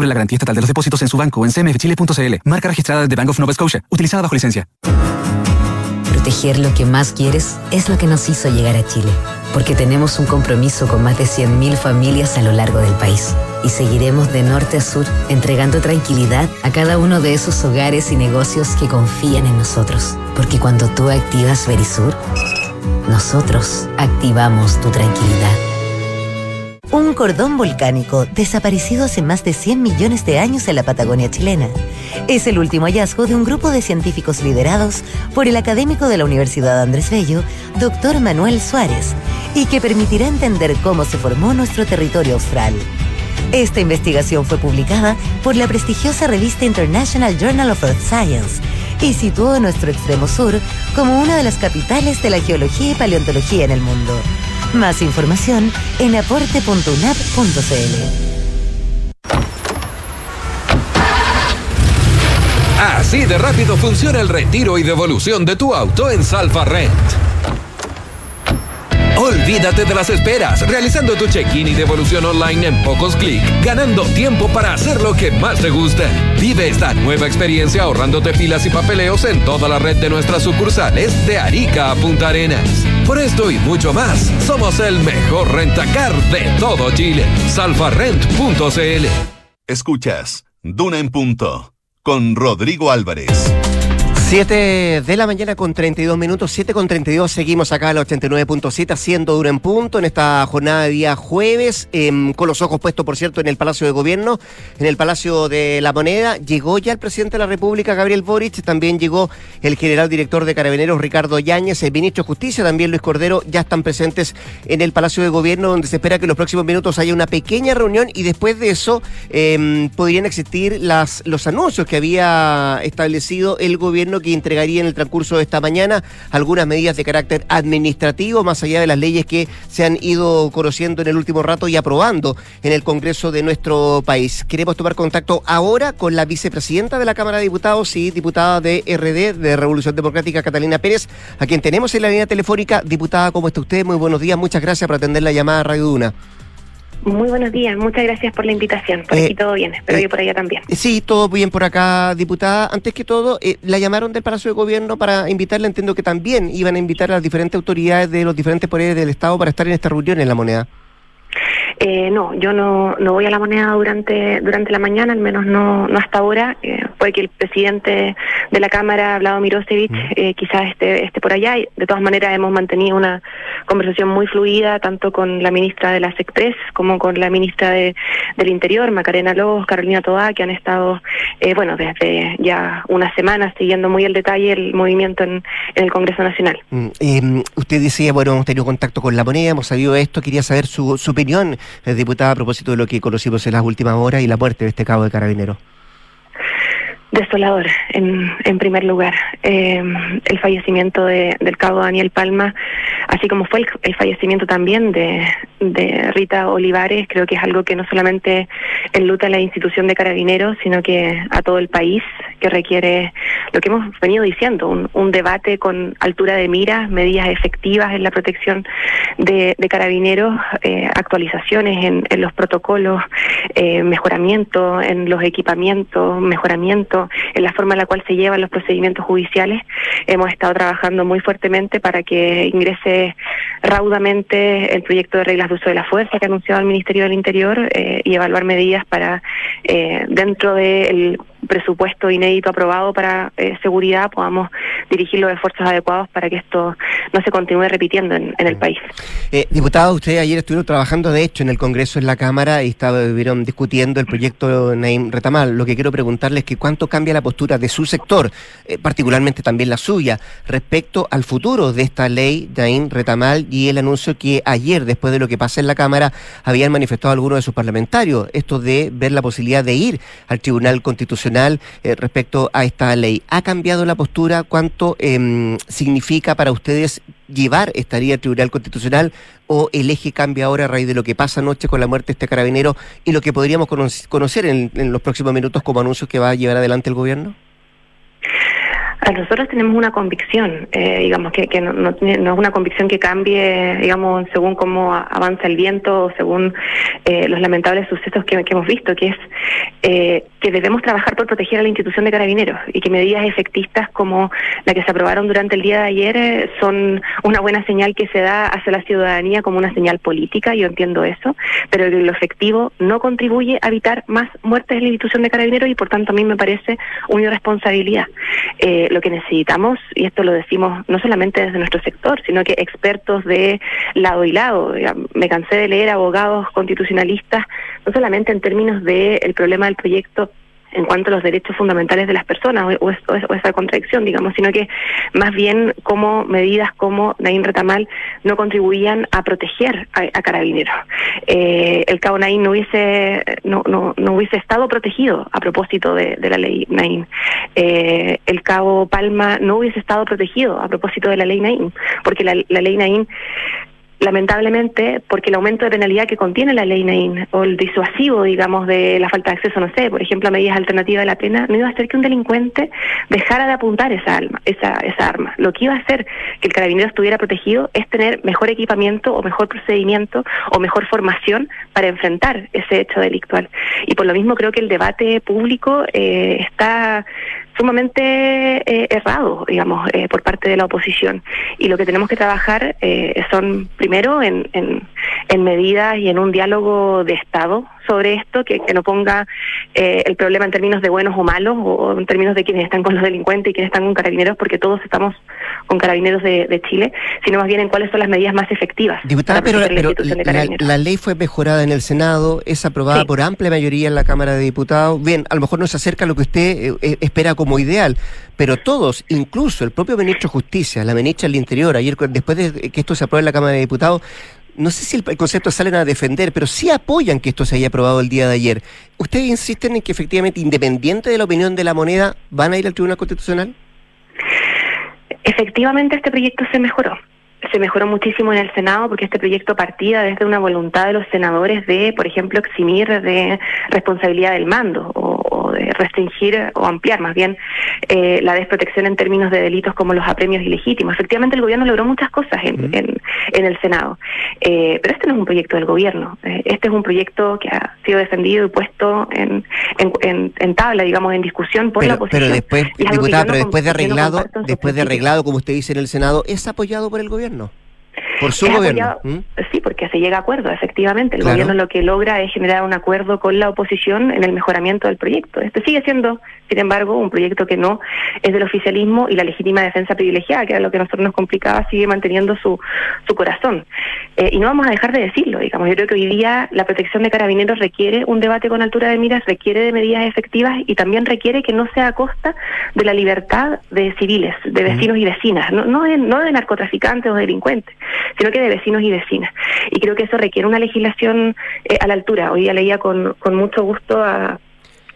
la garantía estatal de los depósitos en su banco en cmfchile.cl. Marca registrada de Bank of Nova Scotia, utilizada bajo licencia. Proteger lo que más quieres es lo que nos hizo llegar a Chile, porque tenemos un compromiso con más de 100.000 familias a lo largo del país y seguiremos de norte a sur entregando tranquilidad a cada uno de esos hogares y negocios que confían en nosotros. Porque cuando tú activas Verisur, nosotros activamos tu tranquilidad. Un cordón volcánico desaparecido hace más de 100 millones de años en la Patagonia chilena. Es el último hallazgo de un grupo de científicos liderados por el académico de la Universidad Andrés Bello, doctor Manuel Suárez, y que permitirá entender cómo se formó nuestro territorio austral. Esta investigación fue publicada por la prestigiosa revista International Journal of Earth Science y situó nuestro extremo sur como una de las capitales de la geología y paleontología en el mundo. Más información en aporte.unap.cl. Así de rápido funciona el retiro y devolución de tu auto en Salfa Rent. Olvídate de las esperas, realizando tu check-in y devolución online en pocos clics, ganando tiempo para hacer lo que más te gusta. Vive esta nueva experiencia ahorrándote filas y papeleos en toda la red de nuestras sucursales de Arica a Punta Arenas. Por esto y mucho más, somos el mejor rentacar de todo Chile. Salfarrent.cl Escuchas Duna en Punto con Rodrigo Álvarez. 7 de la mañana con 32 minutos, 7 con 32, seguimos acá al 89.7 haciendo duro en punto en esta jornada de día jueves, em, con los ojos puestos, por cierto, en el Palacio de Gobierno, en el Palacio de la Moneda. Llegó ya el presidente de la República, Gabriel Boric, también llegó el general director de Carabineros, Ricardo Yáñez, el ministro de Justicia, también Luis Cordero, ya están presentes en el Palacio de Gobierno, donde se espera que en los próximos minutos haya una pequeña reunión y después de eso em, podrían existir las, los anuncios que había establecido el gobierno que entregaría en el transcurso de esta mañana algunas medidas de carácter administrativo, más allá de las leyes que se han ido conociendo en el último rato y aprobando en el Congreso de nuestro país. Queremos tomar contacto ahora con la vicepresidenta de la Cámara de Diputados y diputada de RD, de Revolución Democrática, Catalina Pérez, a quien tenemos en la línea telefónica. Diputada, ¿cómo está usted? Muy buenos días, muchas gracias por atender la llamada a Radio Duna. Muy buenos días, muchas gracias por la invitación. Por aquí eh, todo bien, espero que por allá también. Sí, todo bien por acá, diputada. Antes que todo, eh, la llamaron del Palacio de Gobierno para invitarla, entiendo que también iban a invitar a las diferentes autoridades de los diferentes poderes del Estado para estar en esta reunión en la moneda. Eh, no, yo no, no voy a la moneda durante durante la mañana, al menos no, no hasta ahora. Eh, puede que el presidente de la Cámara, Vlado Mirosevich, eh, quizás esté, esté por allá. De todas maneras, hemos mantenido una conversación muy fluida, tanto con la ministra de las Express como con la ministra de, del Interior, Macarena López, Carolina Toá, que han estado, eh, bueno, desde ya unas semanas siguiendo muy el detalle el movimiento en, en el Congreso Nacional. Mm, eh, usted decía, bueno, hemos tenido contacto con la moneda, hemos sabido esto, quería saber su, su opinión, diputada, a propósito de lo que conocimos en las últimas horas y la muerte de este cabo de carabinero. Desolador, en, en primer lugar. Eh, el fallecimiento de, del cabo Daniel Palma, así como fue el, el fallecimiento también de, de, Rita Olivares, creo que es algo que no solamente enluta a la institución de carabineros, sino que a todo el país, que requiere lo que hemos venido diciendo, un, un debate con altura de miras, medidas efectivas en la protección de, de carabineros, eh, actualizaciones en, en, los protocolos, eh, mejoramiento en los equipamientos, mejoramiento en la forma en la cual se llevan los procedimientos judiciales. Hemos estado trabajando muy fuertemente para que ingrese raudamente el proyecto de reglas de uso de la fuerza que ha anunciado el Ministerio del Interior eh, y evaluar medidas para, eh, dentro del presupuesto inédito aprobado para eh, seguridad, podamos dirigir los esfuerzos adecuados para que esto no se continúe repitiendo en, en el país. Eh, diputado, ustedes ayer estuvieron trabajando, de hecho, en el Congreso, en la Cámara, y estuvieron discutiendo el proyecto Naim Retamal. Lo que quiero preguntarles es que cuánto cambia la postura de su sector, eh, particularmente también la suya, respecto al futuro de esta ley Naim Retamal y el anuncio que ayer, después de lo que pasa en la Cámara, habían manifestado algunos de sus parlamentarios, esto de ver la posibilidad de ir al Tribunal Constitucional eh, respecto a esta ley. ¿Ha cambiado la postura? ¿Cuánto eh, significa para ustedes llevar estaría al Tribunal Constitucional o el eje cambia ahora a raíz de lo que pasa anoche con la muerte de este carabinero y lo que podríamos conocer en, en los próximos minutos como anuncios que va a llevar adelante el gobierno? Nosotros tenemos una convicción, eh, digamos, que, no, es una convicción que cambie, digamos, según cómo avanza el viento o según eh, los lamentables sucesos que, hemos visto, que es eh, que debemos trabajar por proteger a la institución de carabineros y que medidas efectistas como la que se aprobaron durante el día de ayer son una buena señal que se da hacia la ciudadanía como una señal política, yo entiendo eso, pero lo efectivo no contribuye a evitar más muertes en la institución de carabineros y por tanto a mí me parece una irresponsabilidad. Lo que necesitamos, y esto lo decimos no solamente desde nuestro sector, sino que expertos de lado y lado. Me cansé de leer abogados constitucionalistas, no solamente en términos del de problema del proyecto en cuanto a los derechos fundamentales de las personas o, esa contradicción, digamos, sino que más bien como medidas como Naín Retamal no contribuían a proteger a, carabineros. Eh, el cabo Naín no hubiese, no, no, no hubiese estado protegido a propósito de, la ley Naín. Eh, el cabo Palma no hubiese estado protegido a propósito de la ley Naín, porque la, la ley Naín lamentablemente, porque el aumento de penalidad que contiene la ley NAIN o el disuasivo, digamos, de la falta de acceso, no sé, por ejemplo, a medidas alternativas de la pena, no iba a hacer que un delincuente dejara de apuntar esa, alma, esa, esa arma. Lo que iba a hacer que el carabinero estuviera protegido es tener mejor equipamiento o mejor procedimiento o mejor formación para enfrentar ese hecho delictual. Y por lo mismo creo que el debate público eh, está sumamente eh, errado, digamos, eh, por parte de la oposición. Y lo que tenemos que trabajar eh, son, primero, en, en, en, medidas y en un diálogo de Estado sobre esto, que, que no ponga eh, el problema en términos de buenos o malos, o en términos de quienes están con los delincuentes y quienes están con carabineros, porque todos estamos con carabineros de, de Chile, sino más bien en cuáles son las medidas más efectivas. Diputada, pero, pero la, la, ley fue mejorada en el Senado, es aprobada sí. por amplia mayoría en la Cámara de Diputados. Bien, a lo mejor no se acerca a lo que usted eh, espera como ideal, pero todos, incluso el propio ministro de Justicia, la ministra del Interior, ayer después de que esto se apruebe en la Cámara de Diputados, no sé si el concepto salen a defender, pero sí apoyan que esto se haya aprobado el día de ayer. ¿Ustedes insisten en que efectivamente, independiente de la opinión de la moneda, van a ir al Tribunal Constitucional? Efectivamente, este proyecto se mejoró se mejoró muchísimo en el Senado porque este proyecto partía desde una voluntad de los senadores de, por ejemplo, eximir de responsabilidad del mando o, o de restringir o ampliar más bien eh, la desprotección en términos de delitos como los apremios ilegítimos. Efectivamente, el gobierno logró muchas cosas en, mm. en, en el Senado, eh, pero este no es un proyecto del gobierno. Eh, este es un proyecto que ha sido defendido y puesto en, en, en tabla, digamos, en discusión por pero, la oposición. Pero después, diputada, pero después de arreglado, después de arreglado, como usted dice en el Senado, ¿es apoyado por el gobierno? gobierno. Por su es gobierno. ¿Mm? Sí, porque se llega a acuerdo, efectivamente. El Claro. gobierno lo que logra es generar un acuerdo con la oposición en el mejoramiento del proyecto. Este sigue siendo, sin embargo, un proyecto que no es del oficialismo y la legítima defensa privilegiada, que era lo que a nosotros nos complicaba, sigue manteniendo su, su corazón. Eh, y no vamos a dejar de decirlo, digamos. Yo creo que hoy día la protección de carabineros requiere un debate con altura de miras, requiere de medidas efectivas y también requiere que no sea a costa de la libertad de civiles, de vecinos y vecinas, no, no, de, no de narcotraficantes o delincuentes, sino que de vecinos y vecinas. Y creo que eso requiere una legislación eh, a la altura. Hoy día leía con, con mucho gusto a,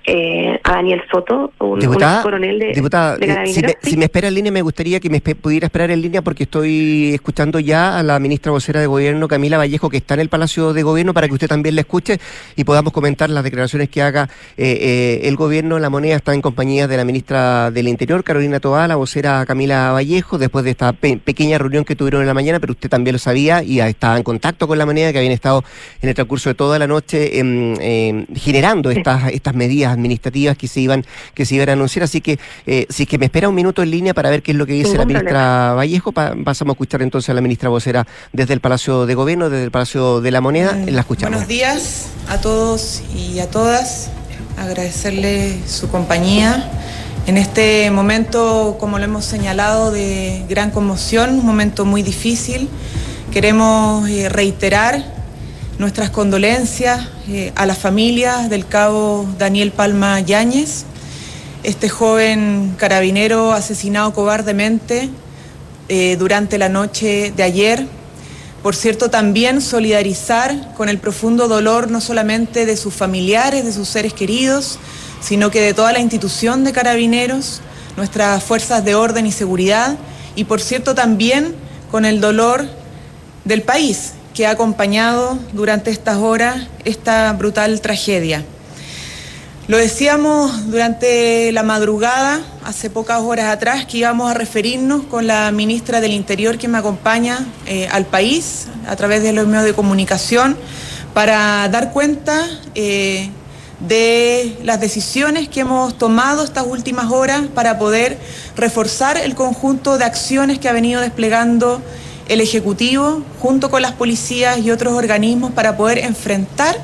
eh, a Daniel Soto, un, Diputada, un coronel de, diputada, de eh, si, me, si me espera en línea, me gustaría que me pudiera esperar en línea porque estoy escuchando ya a la ministra vocera de Gobierno, Camila Vallejo, que está en el Palacio de Gobierno, para que usted también la escuche y podamos comentar las declaraciones que haga eh, eh, el Gobierno. La moneda está en compañía de la ministra del Interior, Carolina Toá, la vocera Camila Vallejo, después de esta pe- pequeña reunión que tuvieron en la mañana, pero usted también lo sabía y estaba en contacto con la moneda, que habían estado en el transcurso de toda la noche em, em, generando estas, estas medidas administrativas que se iban que se iban a anunciar. Así que eh, si es que me espera un minuto en línea para ver qué es lo que dice Ningún la ministra Vallejo, pa- pasamos a escuchar entonces a la ministra vocera desde el Palacio de Gobierno, desde el Palacio de la Moneda. La escuchamos. Buenos días a todos y a todas. Agradecerle su compañía en este momento, como lo hemos señalado, de gran conmoción, un momento muy difícil. Queremos eh, reiterar nuestras condolencias eh, a la familia del cabo Daniel Palma Yáñez, este joven carabinero asesinado cobardemente eh, durante la noche de ayer. Por cierto, también solidarizar con el profundo dolor no solamente de sus familiares, de sus seres queridos, sino que de toda la institución de carabineros, nuestras fuerzas de orden y seguridad, y por cierto también con el dolor del país que ha acompañado durante estas horas esta brutal tragedia. Lo decíamos durante la madrugada, hace pocas horas atrás, que íbamos a referirnos con la ministra del Interior que me acompaña eh, al país a través de los medios de comunicación para dar cuenta eh, de las decisiones que hemos tomado estas últimas horas para poder reforzar el conjunto de acciones que ha venido desplegando el Ejecutivo junto con las policías y otros organismos para poder enfrentar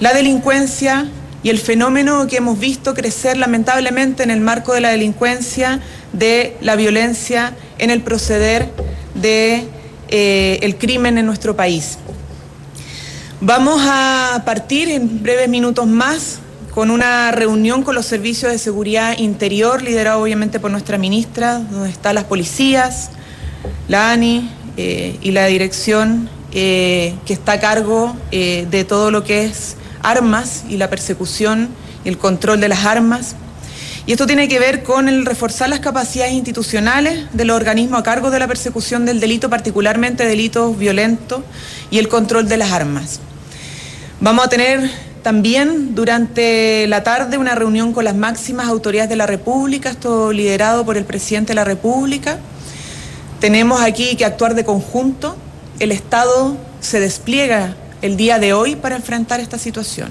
la delincuencia y el fenómeno que hemos visto crecer lamentablemente en el marco de la delincuencia, de la violencia en el proceder de eh, crimen en nuestro país. Vamos a partir en breves minutos más con una reunión con los servicios de seguridad interior, liderado obviamente por nuestra ministra, donde están las policías, la ANI eh, y la dirección eh, que está a cargo eh, de todo lo que es armas y la persecución y el control de las armas. Y esto tiene que ver con el reforzar las capacidades institucionales de los organismos a cargo de la persecución del delito, particularmente delitos violentos, y el control de las armas. Vamos a tener también durante la tarde una reunión con las máximas autoridades de la República, esto liderado por el presidente de la República. Tenemos aquí que actuar de conjunto. El Estado se despliega el día de hoy para enfrentar esta situación.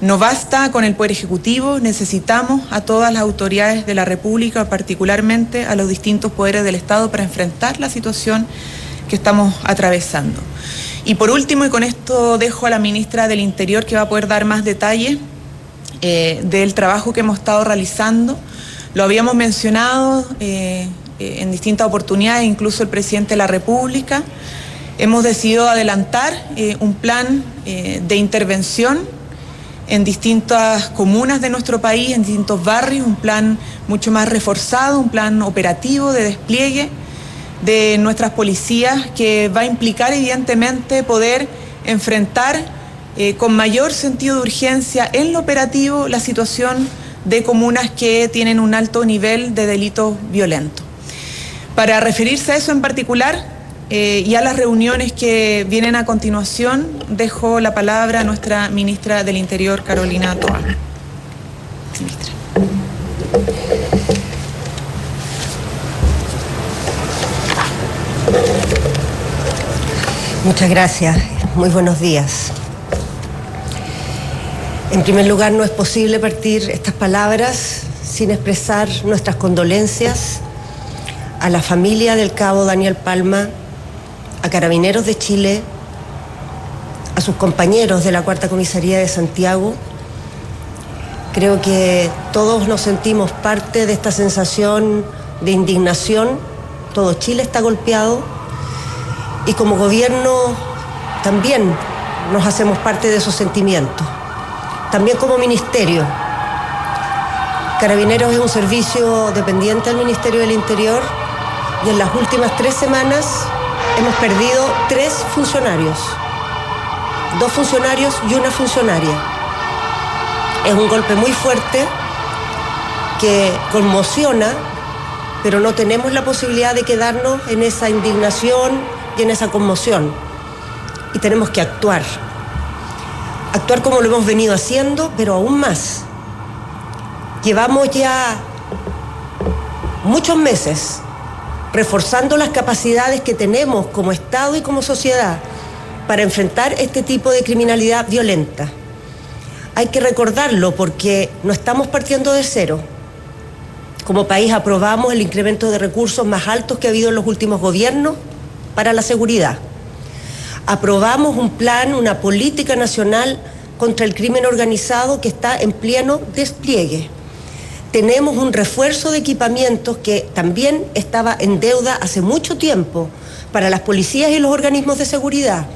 No basta con el Poder Ejecutivo, necesitamos a todas las autoridades de la República, particularmente a los distintos poderes del Estado, para enfrentar la situación que estamos atravesando. Y por último, y con esto dejo a la ministra del Interior que va a poder dar más detalles eh, del trabajo que hemos estado realizando. Lo habíamos mencionado eh, eh, en distintas oportunidades, incluso el presidente de la República. Hemos decidido adelantar eh, un plan eh, de intervención en distintas comunas de nuestro país, en distintos barrios, un plan mucho más reforzado, un plan operativo de despliegue de nuestras policías que va a implicar evidentemente poder enfrentar con mayor sentido de urgencia en lo operativo la situación de comunas que tienen un alto nivel de delitos violentos. Para referirse a eso en particular eh, y a las reuniones que vienen a continuación, dejo la palabra a nuestra ministra del Interior, Carolina Toa. Muchas gracias. Muy buenos días. En primer lugar, no es posible partir estas palabras sin expresar nuestras condolencias a la familia del cabo Daniel Palma a Carabineros de Chile, a sus compañeros de la Cuarta Comisaría de Santiago. Creo que todos nos sentimos parte de esta sensación de indignación. Todo Chile está golpeado y como gobierno también nos hacemos parte de esos sentimientos. También como ministerio. Carabineros es un servicio dependiente del Ministerio del Interior y en las últimas tres semanas hemos perdido tres funcionarios, dos funcionarios y una funcionaria. Es un golpe muy fuerte que conmociona, pero no tenemos la posibilidad de quedarnos en esa indignación y en esa conmoción. Y tenemos que actuar. Actuar como lo hemos venido haciendo, pero aún más. Llevamos ya muchos meses reforzando las capacidades que tenemos como Estado y como sociedad para enfrentar este tipo de criminalidad violenta. Hay que recordarlo porque no estamos partiendo de cero. Como país aprobamos el incremento de recursos más altos que ha habido en los últimos gobiernos para la seguridad. Aprobamos un plan, una política nacional contra el crimen organizado que está en pleno despliegue tenemos un refuerzo de equipamientos que también estaba en deuda hace mucho tiempo para las policías y los organismos de seguridad,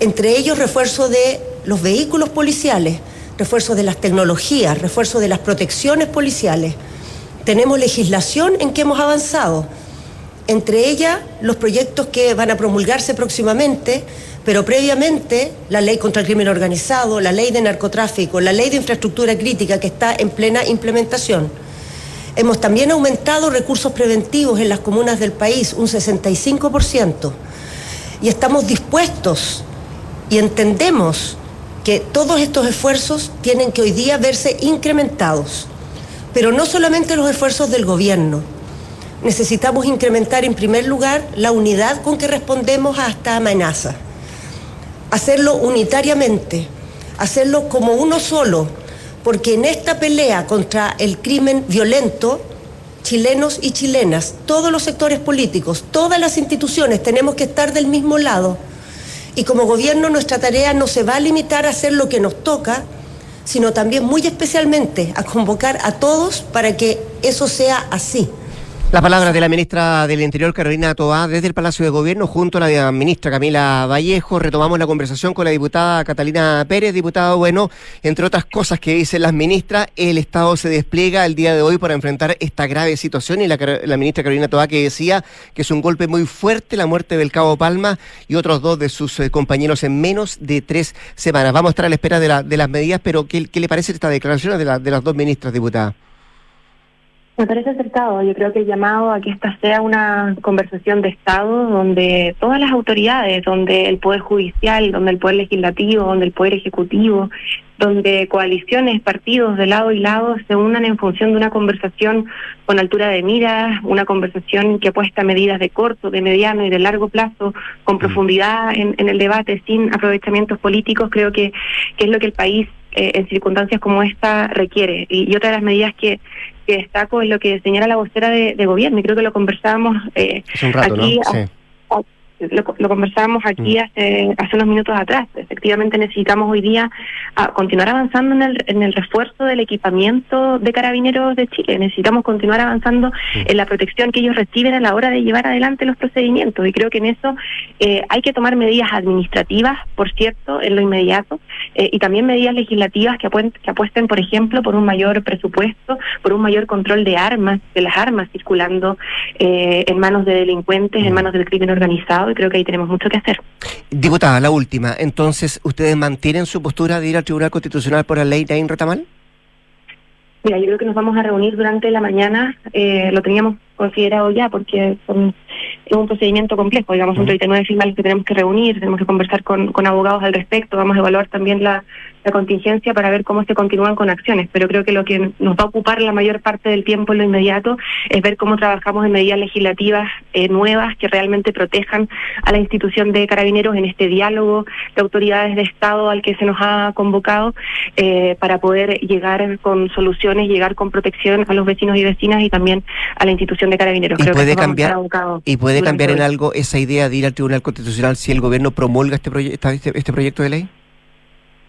entre ellos refuerzo de los vehículos policiales, refuerzo de las tecnologías, refuerzo de las protecciones policiales. Tenemos legislación en que hemos avanzado, entre ellas los proyectos que van a promulgarse próximamente, pero previamente la ley contra el crimen organizado, la ley de narcotráfico, la ley de infraestructura crítica que está en plena implementación. Hemos también aumentado recursos preventivos en las comunas del país, un 65%, y estamos dispuestos y entendemos que todos estos esfuerzos tienen que hoy día verse incrementados, pero no solamente los esfuerzos del gobierno. Necesitamos incrementar en primer lugar la unidad con que respondemos a esta amenaza hacerlo unitariamente, hacerlo como uno solo, porque en esta pelea contra el crimen violento, chilenos y chilenas, todos los sectores políticos, todas las instituciones tenemos que estar del mismo lado. Y como gobierno nuestra tarea no se va a limitar a hacer lo que nos toca, sino también muy especialmente a convocar a todos para que eso sea así. La palabra de la ministra del Interior, Carolina Toá, desde el Palacio de Gobierno, junto a la ministra Camila Vallejo. Retomamos la conversación con la diputada Catalina Pérez. Diputada, bueno, entre otras cosas que dicen las ministras, el Estado se despliega el día de hoy para enfrentar esta grave situación. Y la, ministra Carolina Toá que decía que es un golpe muy fuerte la muerte del Cabo Palma y otros dos de sus eh, compañeros en menos de tres semanas. Vamos a estar a la espera de, las medidas, pero ¿qué, le parece esta declaración de, de las dos ministras, diputada? Me parece acertado. Yo creo que el llamado a que esta sea una conversación de Estado donde todas las autoridades, donde el Poder Judicial, donde el Poder Legislativo, donde el Poder Ejecutivo, donde coaliciones, partidos de lado y lado se unan en función de una conversación con altura de miras, una conversación que apuesta medidas de corto, de mediano y de largo plazo, con profundidad en, el debate, sin aprovechamientos políticos, creo que, que es lo que el país eh, en circunstancias como esta requiere. Y, otra de las medidas que, que, destaco es lo que señala la vocera de, gobierno, y creo que lo conversábamos eh, aquí lo, conversábamos aquí mm. hace, hace unos minutos atrás. Efectivamente necesitamos hoy día ah, continuar avanzando en el, en el refuerzo del equipamiento de carabineros de Chile. Necesitamos continuar avanzando mm. en la protección que ellos reciben a la hora de llevar adelante los procedimientos. Y creo que en eso eh, hay que tomar medidas administrativas, por cierto, en lo inmediato, eh, y también medidas legislativas que, que apuesten, por ejemplo, por un mayor presupuesto, por un mayor control de armas, de las armas circulando eh, en manos de delincuentes, en mm. manos del crimen organizado y creo que ahí tenemos mucho que hacer. Diputada, la última. Entonces, ¿ustedes mantienen su postura de ir al Tribunal Constitucional por la ley Nain Retamal? Mira, yo creo que nos vamos a reunir durante la mañana. Eh, lo teníamos considerado ya porque son, es un procedimiento complejo. Digamos, son 39 firmas que tenemos que reunir, tenemos que conversar con, con abogados al respecto. Vamos a evaluar también la, la contingencia para ver cómo se continúan con acciones. Pero creo que lo que nos va a ocupar la mayor parte del tiempo en lo inmediato es ver cómo trabajamos en medidas legislativas eh, nuevas que realmente protejan a la institución de carabineros en este diálogo de autoridades de Estado al que se nos ha convocado eh, para poder llegar con soluciones, llegar con protección a los vecinos y vecinas y también a la institución de carabineros. ¿Y Creo puede que cambiar, y puede cambiar en hoy. algo esa idea de ir al Tribunal Constitucional si el gobierno promulga este, proye- esta- este, este proyecto de ley?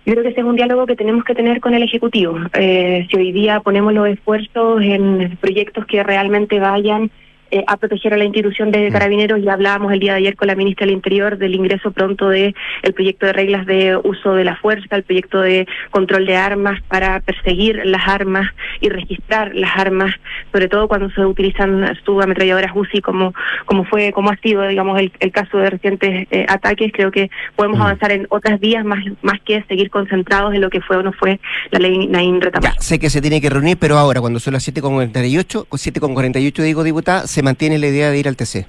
Yo creo que ese es un diálogo que tenemos que tener con el Ejecutivo. Eh, si hoy día ponemos los esfuerzos en proyectos que realmente vayan eh, a proteger a la institución de carabineros, ya hablábamos el día de ayer con la ministra del Interior del ingreso pronto de el proyecto de reglas de uso de la fuerza, el proyecto de control de armas para perseguir las armas y registrar las armas, sobre todo cuando se utilizan subametralladoras UCI como como fue como ha sido digamos el, el caso de recientes eh, ataques. Creo que podemos avanzar en otras vías más más que seguir concentrados en lo que fue o no fue la ley Naín Retamal. Sé que se tiene que reunir, pero ahora, cuando son las 7.48, 7.48 digo, diputada, se mantiene la idea de ir al TC.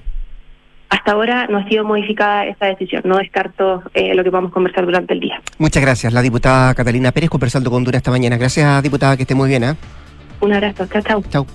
Hasta ahora no ha sido modificada esta decisión. No descarto eh, lo que vamos a conversar durante el día. Muchas gracias. La diputada Catalina Pérez conversando con Dura esta mañana. Gracias, diputada, que esté muy bien. ¿eh? Un abrazo. Chao, chao. Chao.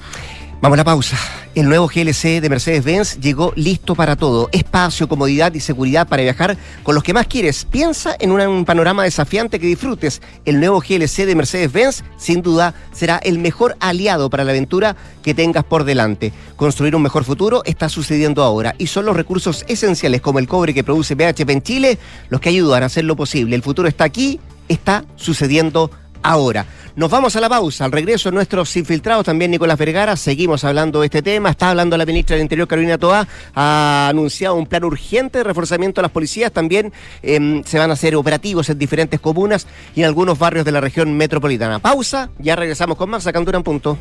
Vamos a la pausa. El nuevo GLC de Mercedes-Benz llegó listo para todo. Espacio, comodidad y seguridad para viajar con los que más quieres. Piensa en un panorama desafiante que disfrutes. El nuevo GLC de Mercedes-Benz, sin duda, será el mejor aliado para la aventura que tengas por delante. Construir un mejor futuro está sucediendo ahora y son los recursos esenciales como el cobre que produce BHP en Chile los que ayudan a hacerlo posible. El futuro está aquí, está sucediendo ahora. Nos vamos a la pausa. Al regreso, nuestros infiltrados, también Nicolás Vergara, seguimos hablando de este tema. Está hablando la ministra del Interior, Carolina Toá, ha anunciado un plan urgente de reforzamiento a las policías. También em, se van a hacer operativos en diferentes comunas y en algunos barrios de la región metropolitana. Pausa, ya regresamos con más a Candura en punto.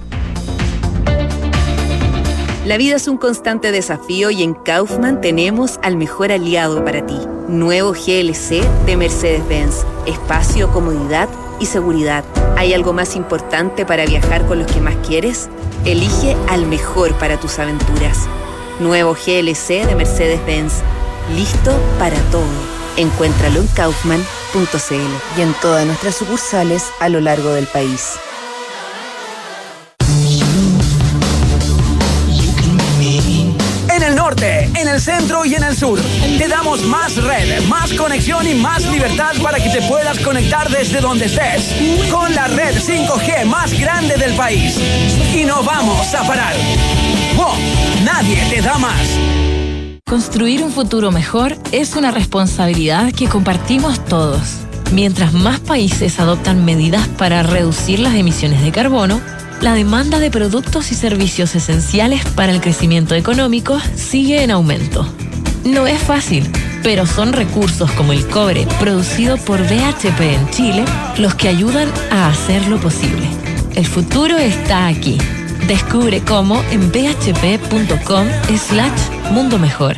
La vida es un constante desafío y en Kaufman tenemos al mejor aliado para ti. Nuevo GLC de Mercedes-Benz. Espacio, comodidad y seguridad. ¿Hay algo más importante para viajar con los que más quieres? Elige al mejor para tus aventuras. Nuevo GLC de Mercedes-Benz. Listo para todo. Encuéntralo en kaufman.cl y en todas nuestras sucursales a lo largo del país. El centro y en el sur. Te damos más red, más conexión y más libertad para que te puedas conectar desde donde estés. Con la red 5G más grande del país. Y no vamos a parar. ¡Wow! Nadie te da más. Construir un futuro mejor es una responsabilidad que compartimos todos. Mientras más países adoptan medidas para reducir las emisiones de carbono, la demanda de productos y servicios esenciales para el crecimiento económico sigue en aumento. No es fácil, pero son recursos como el cobre producido por BHP en Chile los que ayudan a hacerlo posible. El futuro está aquí. Descubre cómo en bhp.com slash mundo mejor.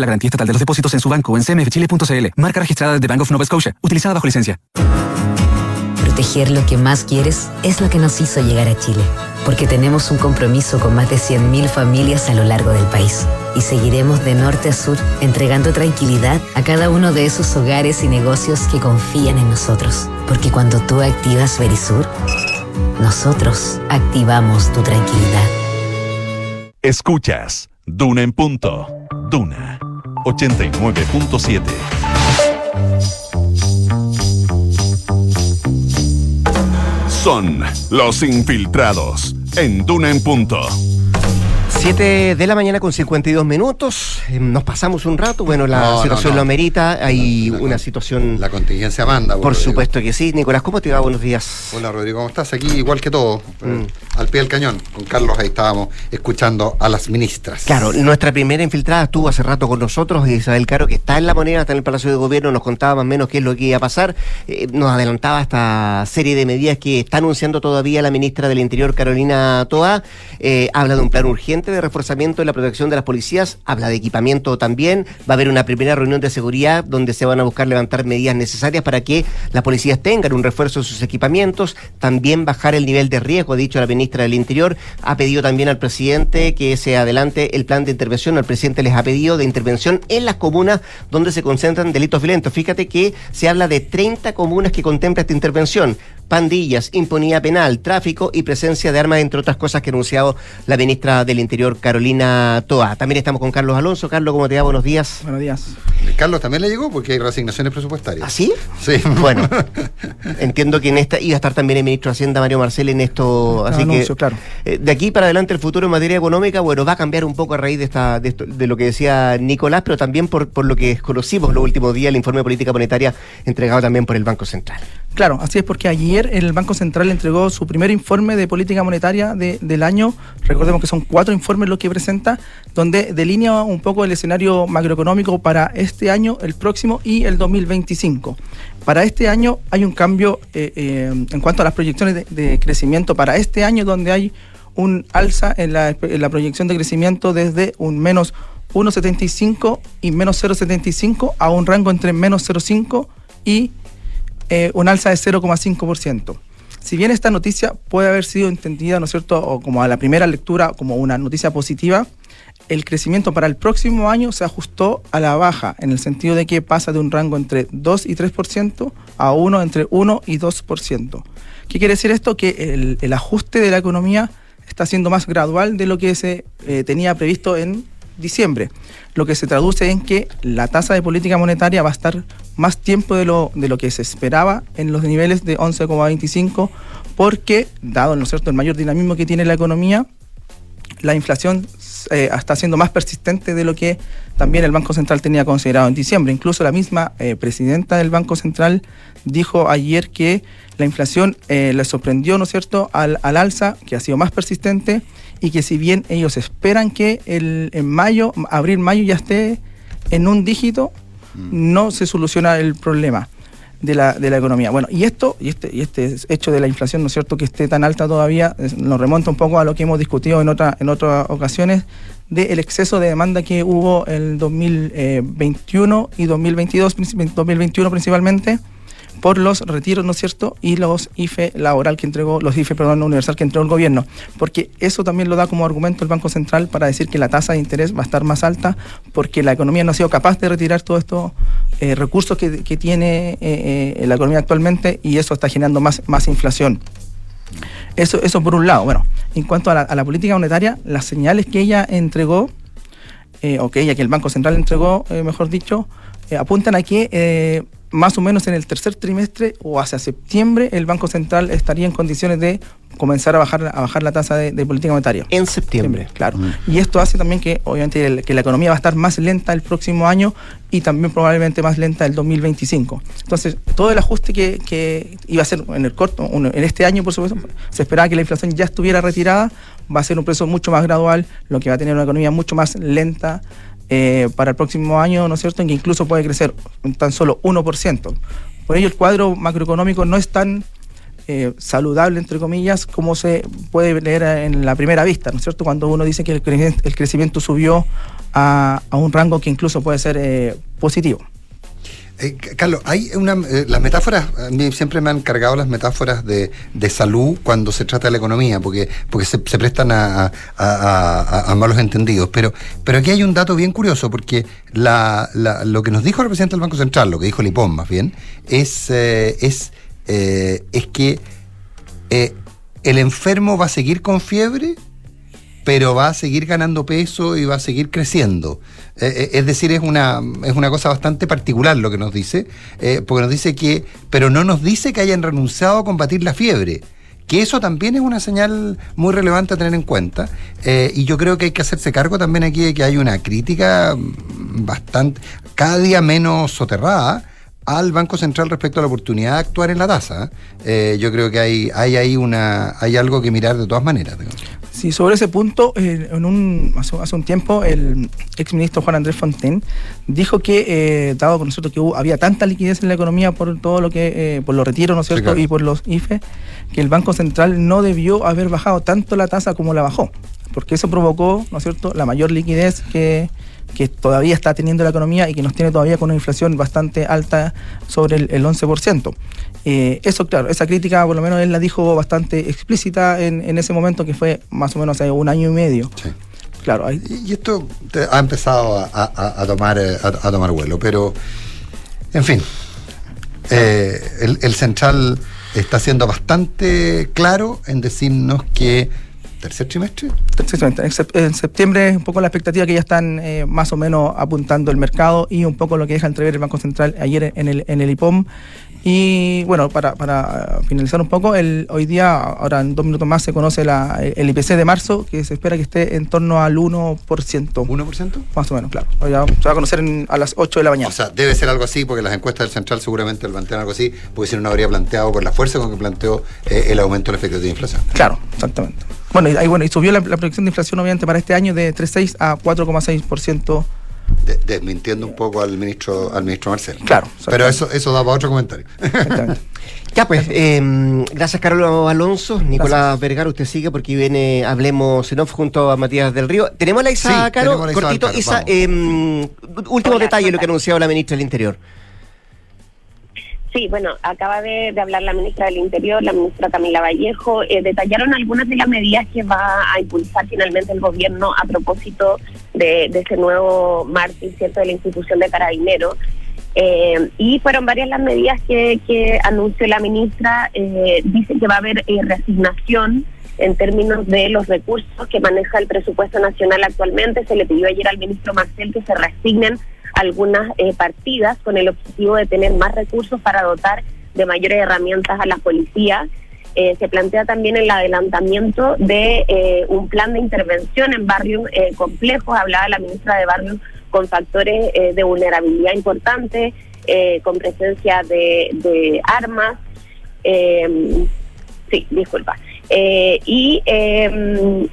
la garantía estatal de los depósitos en su banco o en cmfchile.cl. Marca registrada de Bank of Nova Scotia, utilizada bajo licencia. Proteger lo que más quieres es lo que nos hizo llegar a Chile, porque tenemos un compromiso con más de 100.000 familias a lo largo del país y seguiremos de norte a sur entregando tranquilidad a cada uno de esos hogares y negocios que confían en nosotros, porque cuando tú activas Verisur, nosotros activamos tu tranquilidad. Escuchas Duna en punto. Duna 89.7. Son los infiltrados en Duna en punto. 7 de la mañana con 52 minutos. Eh, Nos pasamos un rato. Bueno, la No, situación no. lo amerita. Hay una situación. La contingencia manda. Por Rodrigo. supuesto que sí. Nicolás, ¿cómo te va? Buenos días. Hola Rodrigo, ¿cómo estás? Aquí igual que todo, eh, Mm. al pie del cañón. Con Carlos ahí estábamos escuchando a las ministras. Claro, nuestra primera infiltrada estuvo hace rato con nosotros, Isabel Caro, que está en la moneda, está en el Palacio de Gobierno, nos contaba más o menos qué es lo que iba a pasar, Eh, nos adelantaba esta serie de medidas que está anunciando todavía la ministra del Interior, Carolina Toa, Eh, habla de un plan urgente de reforzamiento de la protección de las policías, habla de equipamiento también, va a haber una primera reunión de seguridad donde se van a buscar levantar medidas necesarias para que las policías tengan un refuerzo de sus equipamientos, también bajar el nivel de riesgo, ha dicho la ministra del Interior, ha pedido también al presidente que se adelante el plan de intervención, el presidente les ha pedido de intervención en las comunas donde se concentran delitos violentos. Fíjate que se habla de 30 comunas que contempla esta intervención. Pandillas, impunidad penal, tráfico y presencia de armas, entre otras cosas que ha anunciado la ministra del Interior, Carolina Toa. También estamos con Carlos Alonso. Carlos, ¿cómo te va? Buenos días. Buenos días. Carlos también le llegó porque hay reasignaciones presupuestarias. ¿Ah, sí? Sí. Bueno, entiendo que en esta iba a estar también el ministro de Hacienda, Mario Marcel, en esto. Está Así anuncio, que claro. eh, de aquí para adelante el futuro en materia económica, bueno, va a cambiar un poco a raíz de esta de, esto- de lo que decía Nicolás, pero también por, por lo que conocimos los últimos días, el informe de política monetaria entregado también por el Banco Central. Claro, así es porque ayer el Banco Central entregó su primer informe de política monetaria de- del año. Recordemos que son cuatro informes los que presenta, donde delinea un poco el escenario macroeconómico para este año, el próximo y el 2025. Para este año hay un cambio eh, eh, en cuanto a las proyecciones de, de crecimiento para este año, donde hay un alza en la, en la proyección de crecimiento desde un menos 1,75 y menos 0,75 a un rango entre menos 0,5 y eh, un alza de 0,5%. Si bien esta noticia puede haber sido entendida, ¿no es cierto?, como a la primera lectura como una noticia positiva, el crecimiento para el próximo año se ajustó a la baja, en el sentido de que pasa de un rango entre 2 y 3% a uno entre 1 y 2%. ¿Qué quiere decir esto? Que el, el ajuste de la economía está siendo más gradual de lo que se eh, tenía previsto en diciembre, lo que se traduce en que la tasa de política monetaria va a estar más tiempo de lo, de lo que se esperaba en los niveles de 11,25, porque, dado ¿no es cierto? el mayor dinamismo que tiene la economía, la inflación eh, está siendo más persistente de lo que también el Banco Central tenía considerado en diciembre. Incluso la misma eh, presidenta del Banco Central dijo ayer que la inflación eh, le sorprendió, ¿no es cierto?, al, al alza, que ha sido más persistente y que si bien ellos esperan que el, en mayo, abril, mayo ya esté en un dígito, no se soluciona el problema de la, de la economía. Bueno, y esto, y este, y este hecho de la inflación, ¿no es cierto?, que esté tan alta todavía, nos remonta un poco a lo que hemos discutido en, otra, en otras ocasiones, del exceso de demanda que hubo en 2021 y 2022, princip- 2021 principalmente, por los retiros, ¿no es cierto? Y los IFE laboral que entregó, los IFE, perdón, universal que entregó el gobierno. Porque eso también lo da como argumento el Banco Central para decir que la tasa de interés va a estar más alta porque la economía no ha sido capaz de retirar todos estos eh, recursos que, tiene eh, eh, la economía actualmente y eso está generando más, más inflación. Eso, eso por un lado. Bueno, en cuanto a la, política monetaria, las señales que ella entregó, eh, o que ella, que el Banco Central entregó, mejor dicho, apuntan a que más o menos en el tercer trimestre o hacia septiembre el Banco Central estaría en condiciones de comenzar a bajar, a bajar la tasa de, de política monetaria. En septiembre. Claro. Y esto hace también que, obviamente, el- que la economía va a estar más lenta el próximo año y también probablemente más lenta el 2025. Entonces, todo el ajuste que, que iba a ser en el corto, en este año, por supuesto, se esperaba que la inflación ya estuviera retirada, va a ser un proceso mucho más gradual, lo que va a tener una economía mucho más lenta eh, para el próximo año, ¿no es cierto?, en que incluso puede crecer tan solo 1%. Por ello, el cuadro macroeconómico no es tan eh, saludable, entre comillas, como se puede leer en la primera vista, ¿no es cierto? Cuando uno dice que el crecimiento, el crecimiento subió a, a un rango que incluso puede ser eh, positivo. Eh, Carlos, hay una. eh, las metáforas, a mí siempre me han cargado las metáforas de, de salud cuando se trata de la economía, porque, porque se, prestan a, a- malos entendidos. Pero, pero aquí hay un dato bien curioso, porque la, lo que nos dijo el presidente del Banco Central, lo que dijo Lipón más bien, es, eh, es, es que el enfermo va a seguir con fiebre pero va a seguir ganando peso y va a seguir creciendo. Eh, eh, es decir, es una, es una cosa bastante particular lo que nos dice, eh, porque nos dice que, pero no nos dice que hayan renunciado a combatir la fiebre, que eso también es una señal muy relevante a tener en cuenta. Y yo creo que hay que hacerse cargo también aquí de que hay una crítica bastante, cada día menos soterrada al Banco Central respecto a la oportunidad de actuar en la tasa. Yo creo que hay, hay ahí una, hay algo que mirar de todas maneras. Sí, sobre ese punto, eh, en un, hace, hace un tiempo, el exministro Juan Andrés Fontaine dijo que, eh, dado con nosotros que hubo- había tanta liquidez en la economía por todo lo que, eh, por los retiros, ¿no es Sí, cierto? claro. Y por los IFE, que el Banco Central no debió haber bajado tanto la tasa como la bajó, porque eso provocó, ¿no es cierto?, la mayor liquidez que, que todavía está teniendo la economía y que nos tiene todavía con una inflación bastante alta sobre el, el 11%. Eh, eso, claro, esa crítica por lo menos él la dijo bastante explícita en, en ese momento que fue más o menos hace un año y medio. Claro, ahí, Y esto te- ha empezado a, a- a tomar, eh, a, a tomar vuelo, pero en fin, eh, el, el central está siendo bastante claro en decirnos que tercer trimestre Exactamente. En sep- En septiembre es un poco la expectativa que ya están eh, más o menos apuntando el mercado y un poco lo que deja entrever el Banco Central ayer en el, en el IPOM. Y bueno, para, para eh, finalizar un poco, el, hoy día, ahora en dos minutos más, se conoce la, el IPC de marzo, que se espera que esté en torno al 1%. ¿1%? Más o menos, claro. Hoy ya se va a conocer en- a las 8 de la mañana. O sea, debe ser algo así, porque las encuestas del Central seguramente lo plantean algo así, porque si no, no habría planteado con la fuerza con que planteó eh, el aumento de la expectativa de inflación. Claro, exactamente. Bueno, y, ahí, bueno, y subió la, la proyección de inflación obviamente para este año de 3,6 a 4,6%. De- desmintiendo un poco al ministro al ministro Marcel. Claro. Pero eso, eso da para otro comentario. Ya pues, eh, gracias Carlos Alonso. Nicolás Vergara, usted sigue porque viene Hablemos en off junto a Matías del Río. ¿Tenemos a la Isa Sí, Caro? Isa Cortito, Isa, eh, último detalle de lo que ha anunciado la ministra del Interior. Sí, bueno, acaba de, hablar la ministra del Interior, la ministra Camila Vallejo, eh, detallaron algunas de las medidas que va a impulsar finalmente el gobierno a propósito de, ese nuevo mártir, ¿cierto?, de la institución de carabineros. Eh, y fueron varias las medidas que, que anunció la ministra. Eh, dice que va a haber eh, reasignación en términos de los recursos que maneja el presupuesto nacional actualmente. Se le pidió ayer al ministro Marcel que se reasignen algunas eh, partidas con el objetivo de tener más recursos para dotar de mayores herramientas a la policía. Eh, se plantea también el adelantamiento de eh, un plan de intervención en barrios complejos. Hablaba la ministra de barrios con factores de vulnerabilidad importantes, con presencia de, de armas. sí, disculpa. Y eh,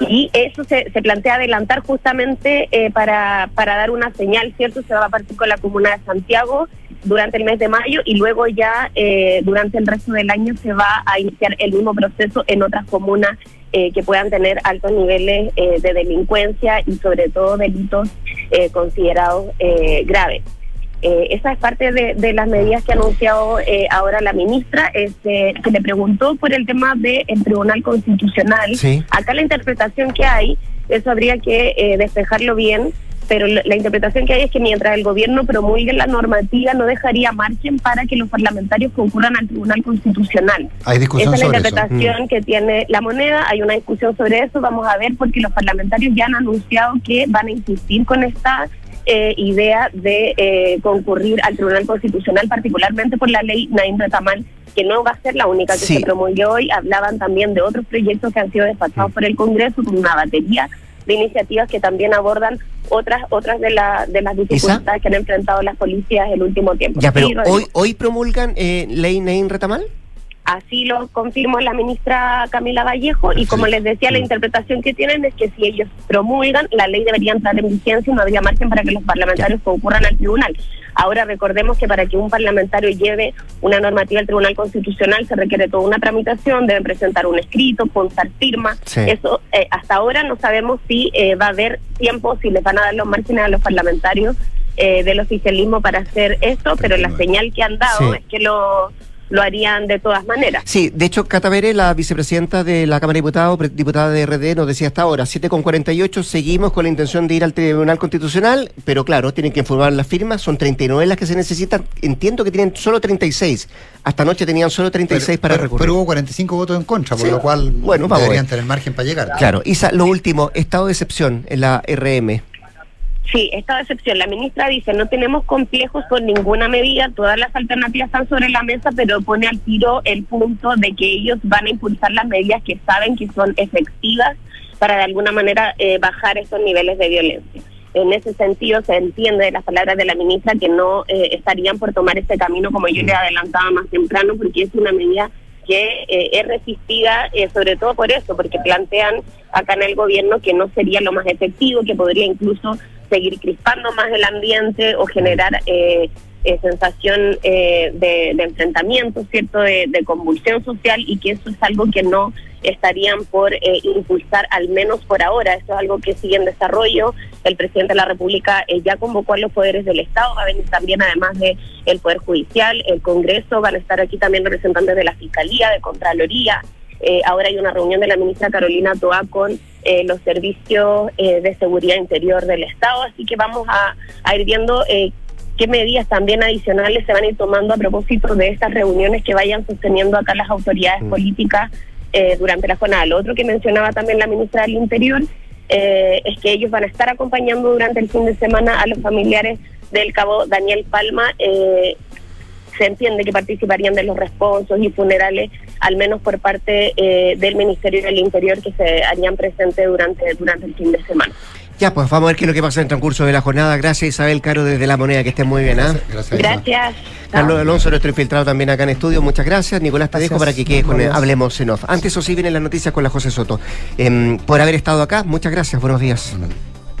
y eso se, plantea adelantar justamente eh, para, para dar una señal, ¿cierto? Se va a partir con la comuna de Santiago durante el mes de mayo y luego ya eh, durante el resto del año se va a iniciar el mismo proceso en otras comunas eh, que puedan tener altos niveles de delincuencia y sobre todo delitos considerados graves. Eh, esa es parte de, de las medidas que ha anunciado eh, ahora la ministra. Este, se le preguntó por el tema del Tribunal Constitucional. Sí. Acá la interpretación que hay, eso habría que eh, despejarlo bien, pero la, la interpretación que hay es que mientras el gobierno promulgue la normativa no dejaría margen para que los parlamentarios concurran al Tribunal Constitucional. Hay discusión Esa es la eso. interpretación que tiene la moneda, hay una discusión sobre eso, vamos a ver porque los parlamentarios ya han anunciado que van a insistir con esta eh, idea de eh, concurrir al Tribunal Constitucional, particularmente por la ley Naim Retamal, que no va a ser la única que Sí. se promulgó hoy. Hablaban también de otros proyectos que han sido despachados por el Congreso, con una batería de iniciativas que también abordan otras otras de, la, de las dificultades que han enfrentado las policías el último tiempo. Ya, pero Sí, hoy, hoy promulgan eh, ley Nein Retamal. Así lo confirmó la ministra Camila Vallejo y como les decía, la interpretación que tienen es que si ellos promulgan, la ley debería entrar en vigencia y no habría margen para que los parlamentarios concurran al tribunal. Ahora recordemos que para que un parlamentario lleve una normativa al Tribunal Constitucional se requiere toda una tramitación, deben presentar un escrito, contar firma. Sí. Eso eh, hasta ahora no sabemos si eh, va a haber tiempo, si les van a dar los márgenes a los parlamentarios eh, del oficialismo para hacer esto, pero la señal que han dado Sí. es que lo lo harían de todas maneras. Sí, de hecho, Cata Pérez, la vicepresidenta de la Cámara de Diputados, pre- diputada de RD, nos decía hasta ahora, 7.48, seguimos con la intención de ir al Tribunal Constitucional, pero claro, tienen que informar las firmas, son 39 las que se necesitan, entiendo que tienen solo 36, hasta anoche tenían solo 36 para pero, recurrir. pero hubo 45 votos en contra, por Sí. lo cual Bueno, deberían tener margen para llegar. Claro, Isa, lo último, estado de excepción en la RM. Sí, estado de excepción. La ministra dice, no tenemos complejos con ninguna medida, todas las alternativas están sobre la mesa, pero pone al tiro el punto de que ellos van a impulsar las medidas que saben que son efectivas para de alguna manera eh, bajar esos niveles de violencia. En ese sentido se entiende de las palabras de la ministra que no eh, estarían por tomar este camino como yo le adelantaba más temprano, porque es una medida que eh, es resistida eh, sobre todo por eso, porque plantean acá en el gobierno que no sería lo más efectivo, que podría incluso seguir crispando más el ambiente o generar eh, eh, sensación eh, de, de enfrentamiento, ¿cierto?, de, de convulsión social y que eso es algo que no estarían por eh, impulsar, al menos por ahora. Eso es algo que sigue en desarrollo. El presidente de la República eh, ya convocó a los poderes del Estado, va a venir también, además de el Poder Judicial, el Congreso, van a estar aquí también representantes de la Fiscalía, de Contraloría. Eh, ahora hay una reunión de la ministra Carolina Toa con eh, los servicios eh, de seguridad interior del Estado, así que vamos a, a ir viendo qué medidas también adicionales se van a ir tomando a propósito de estas reuniones que vayan sosteniendo acá las autoridades políticas eh, durante la jornada. Lo otro que mencionaba también la ministra del Interior es que ellos van a estar acompañando durante el fin de semana a los familiares del cabo Daniel Palma. Se entiende que participarían de los responsos y funerales, al menos por parte eh, del Ministerio del Interior, que se harían presentes durante, durante el fin de semana. Ya, pues vamos a ver qué es lo que pasa en el transcurso de la jornada. Gracias Isabel Caro desde La Moneda, que esté muy bien. ¿ah? Gracias. Gracias. Carlos Alonso, nuestro infiltrado también acá en estudio, muchas gracias. Nicolás, te dejo Gracias. para que quedes con el. Hablemos en Off. Antes, eso sí, vienen las noticias con la José Soto. Em, por haber estado acá, muchas gracias, buenos días.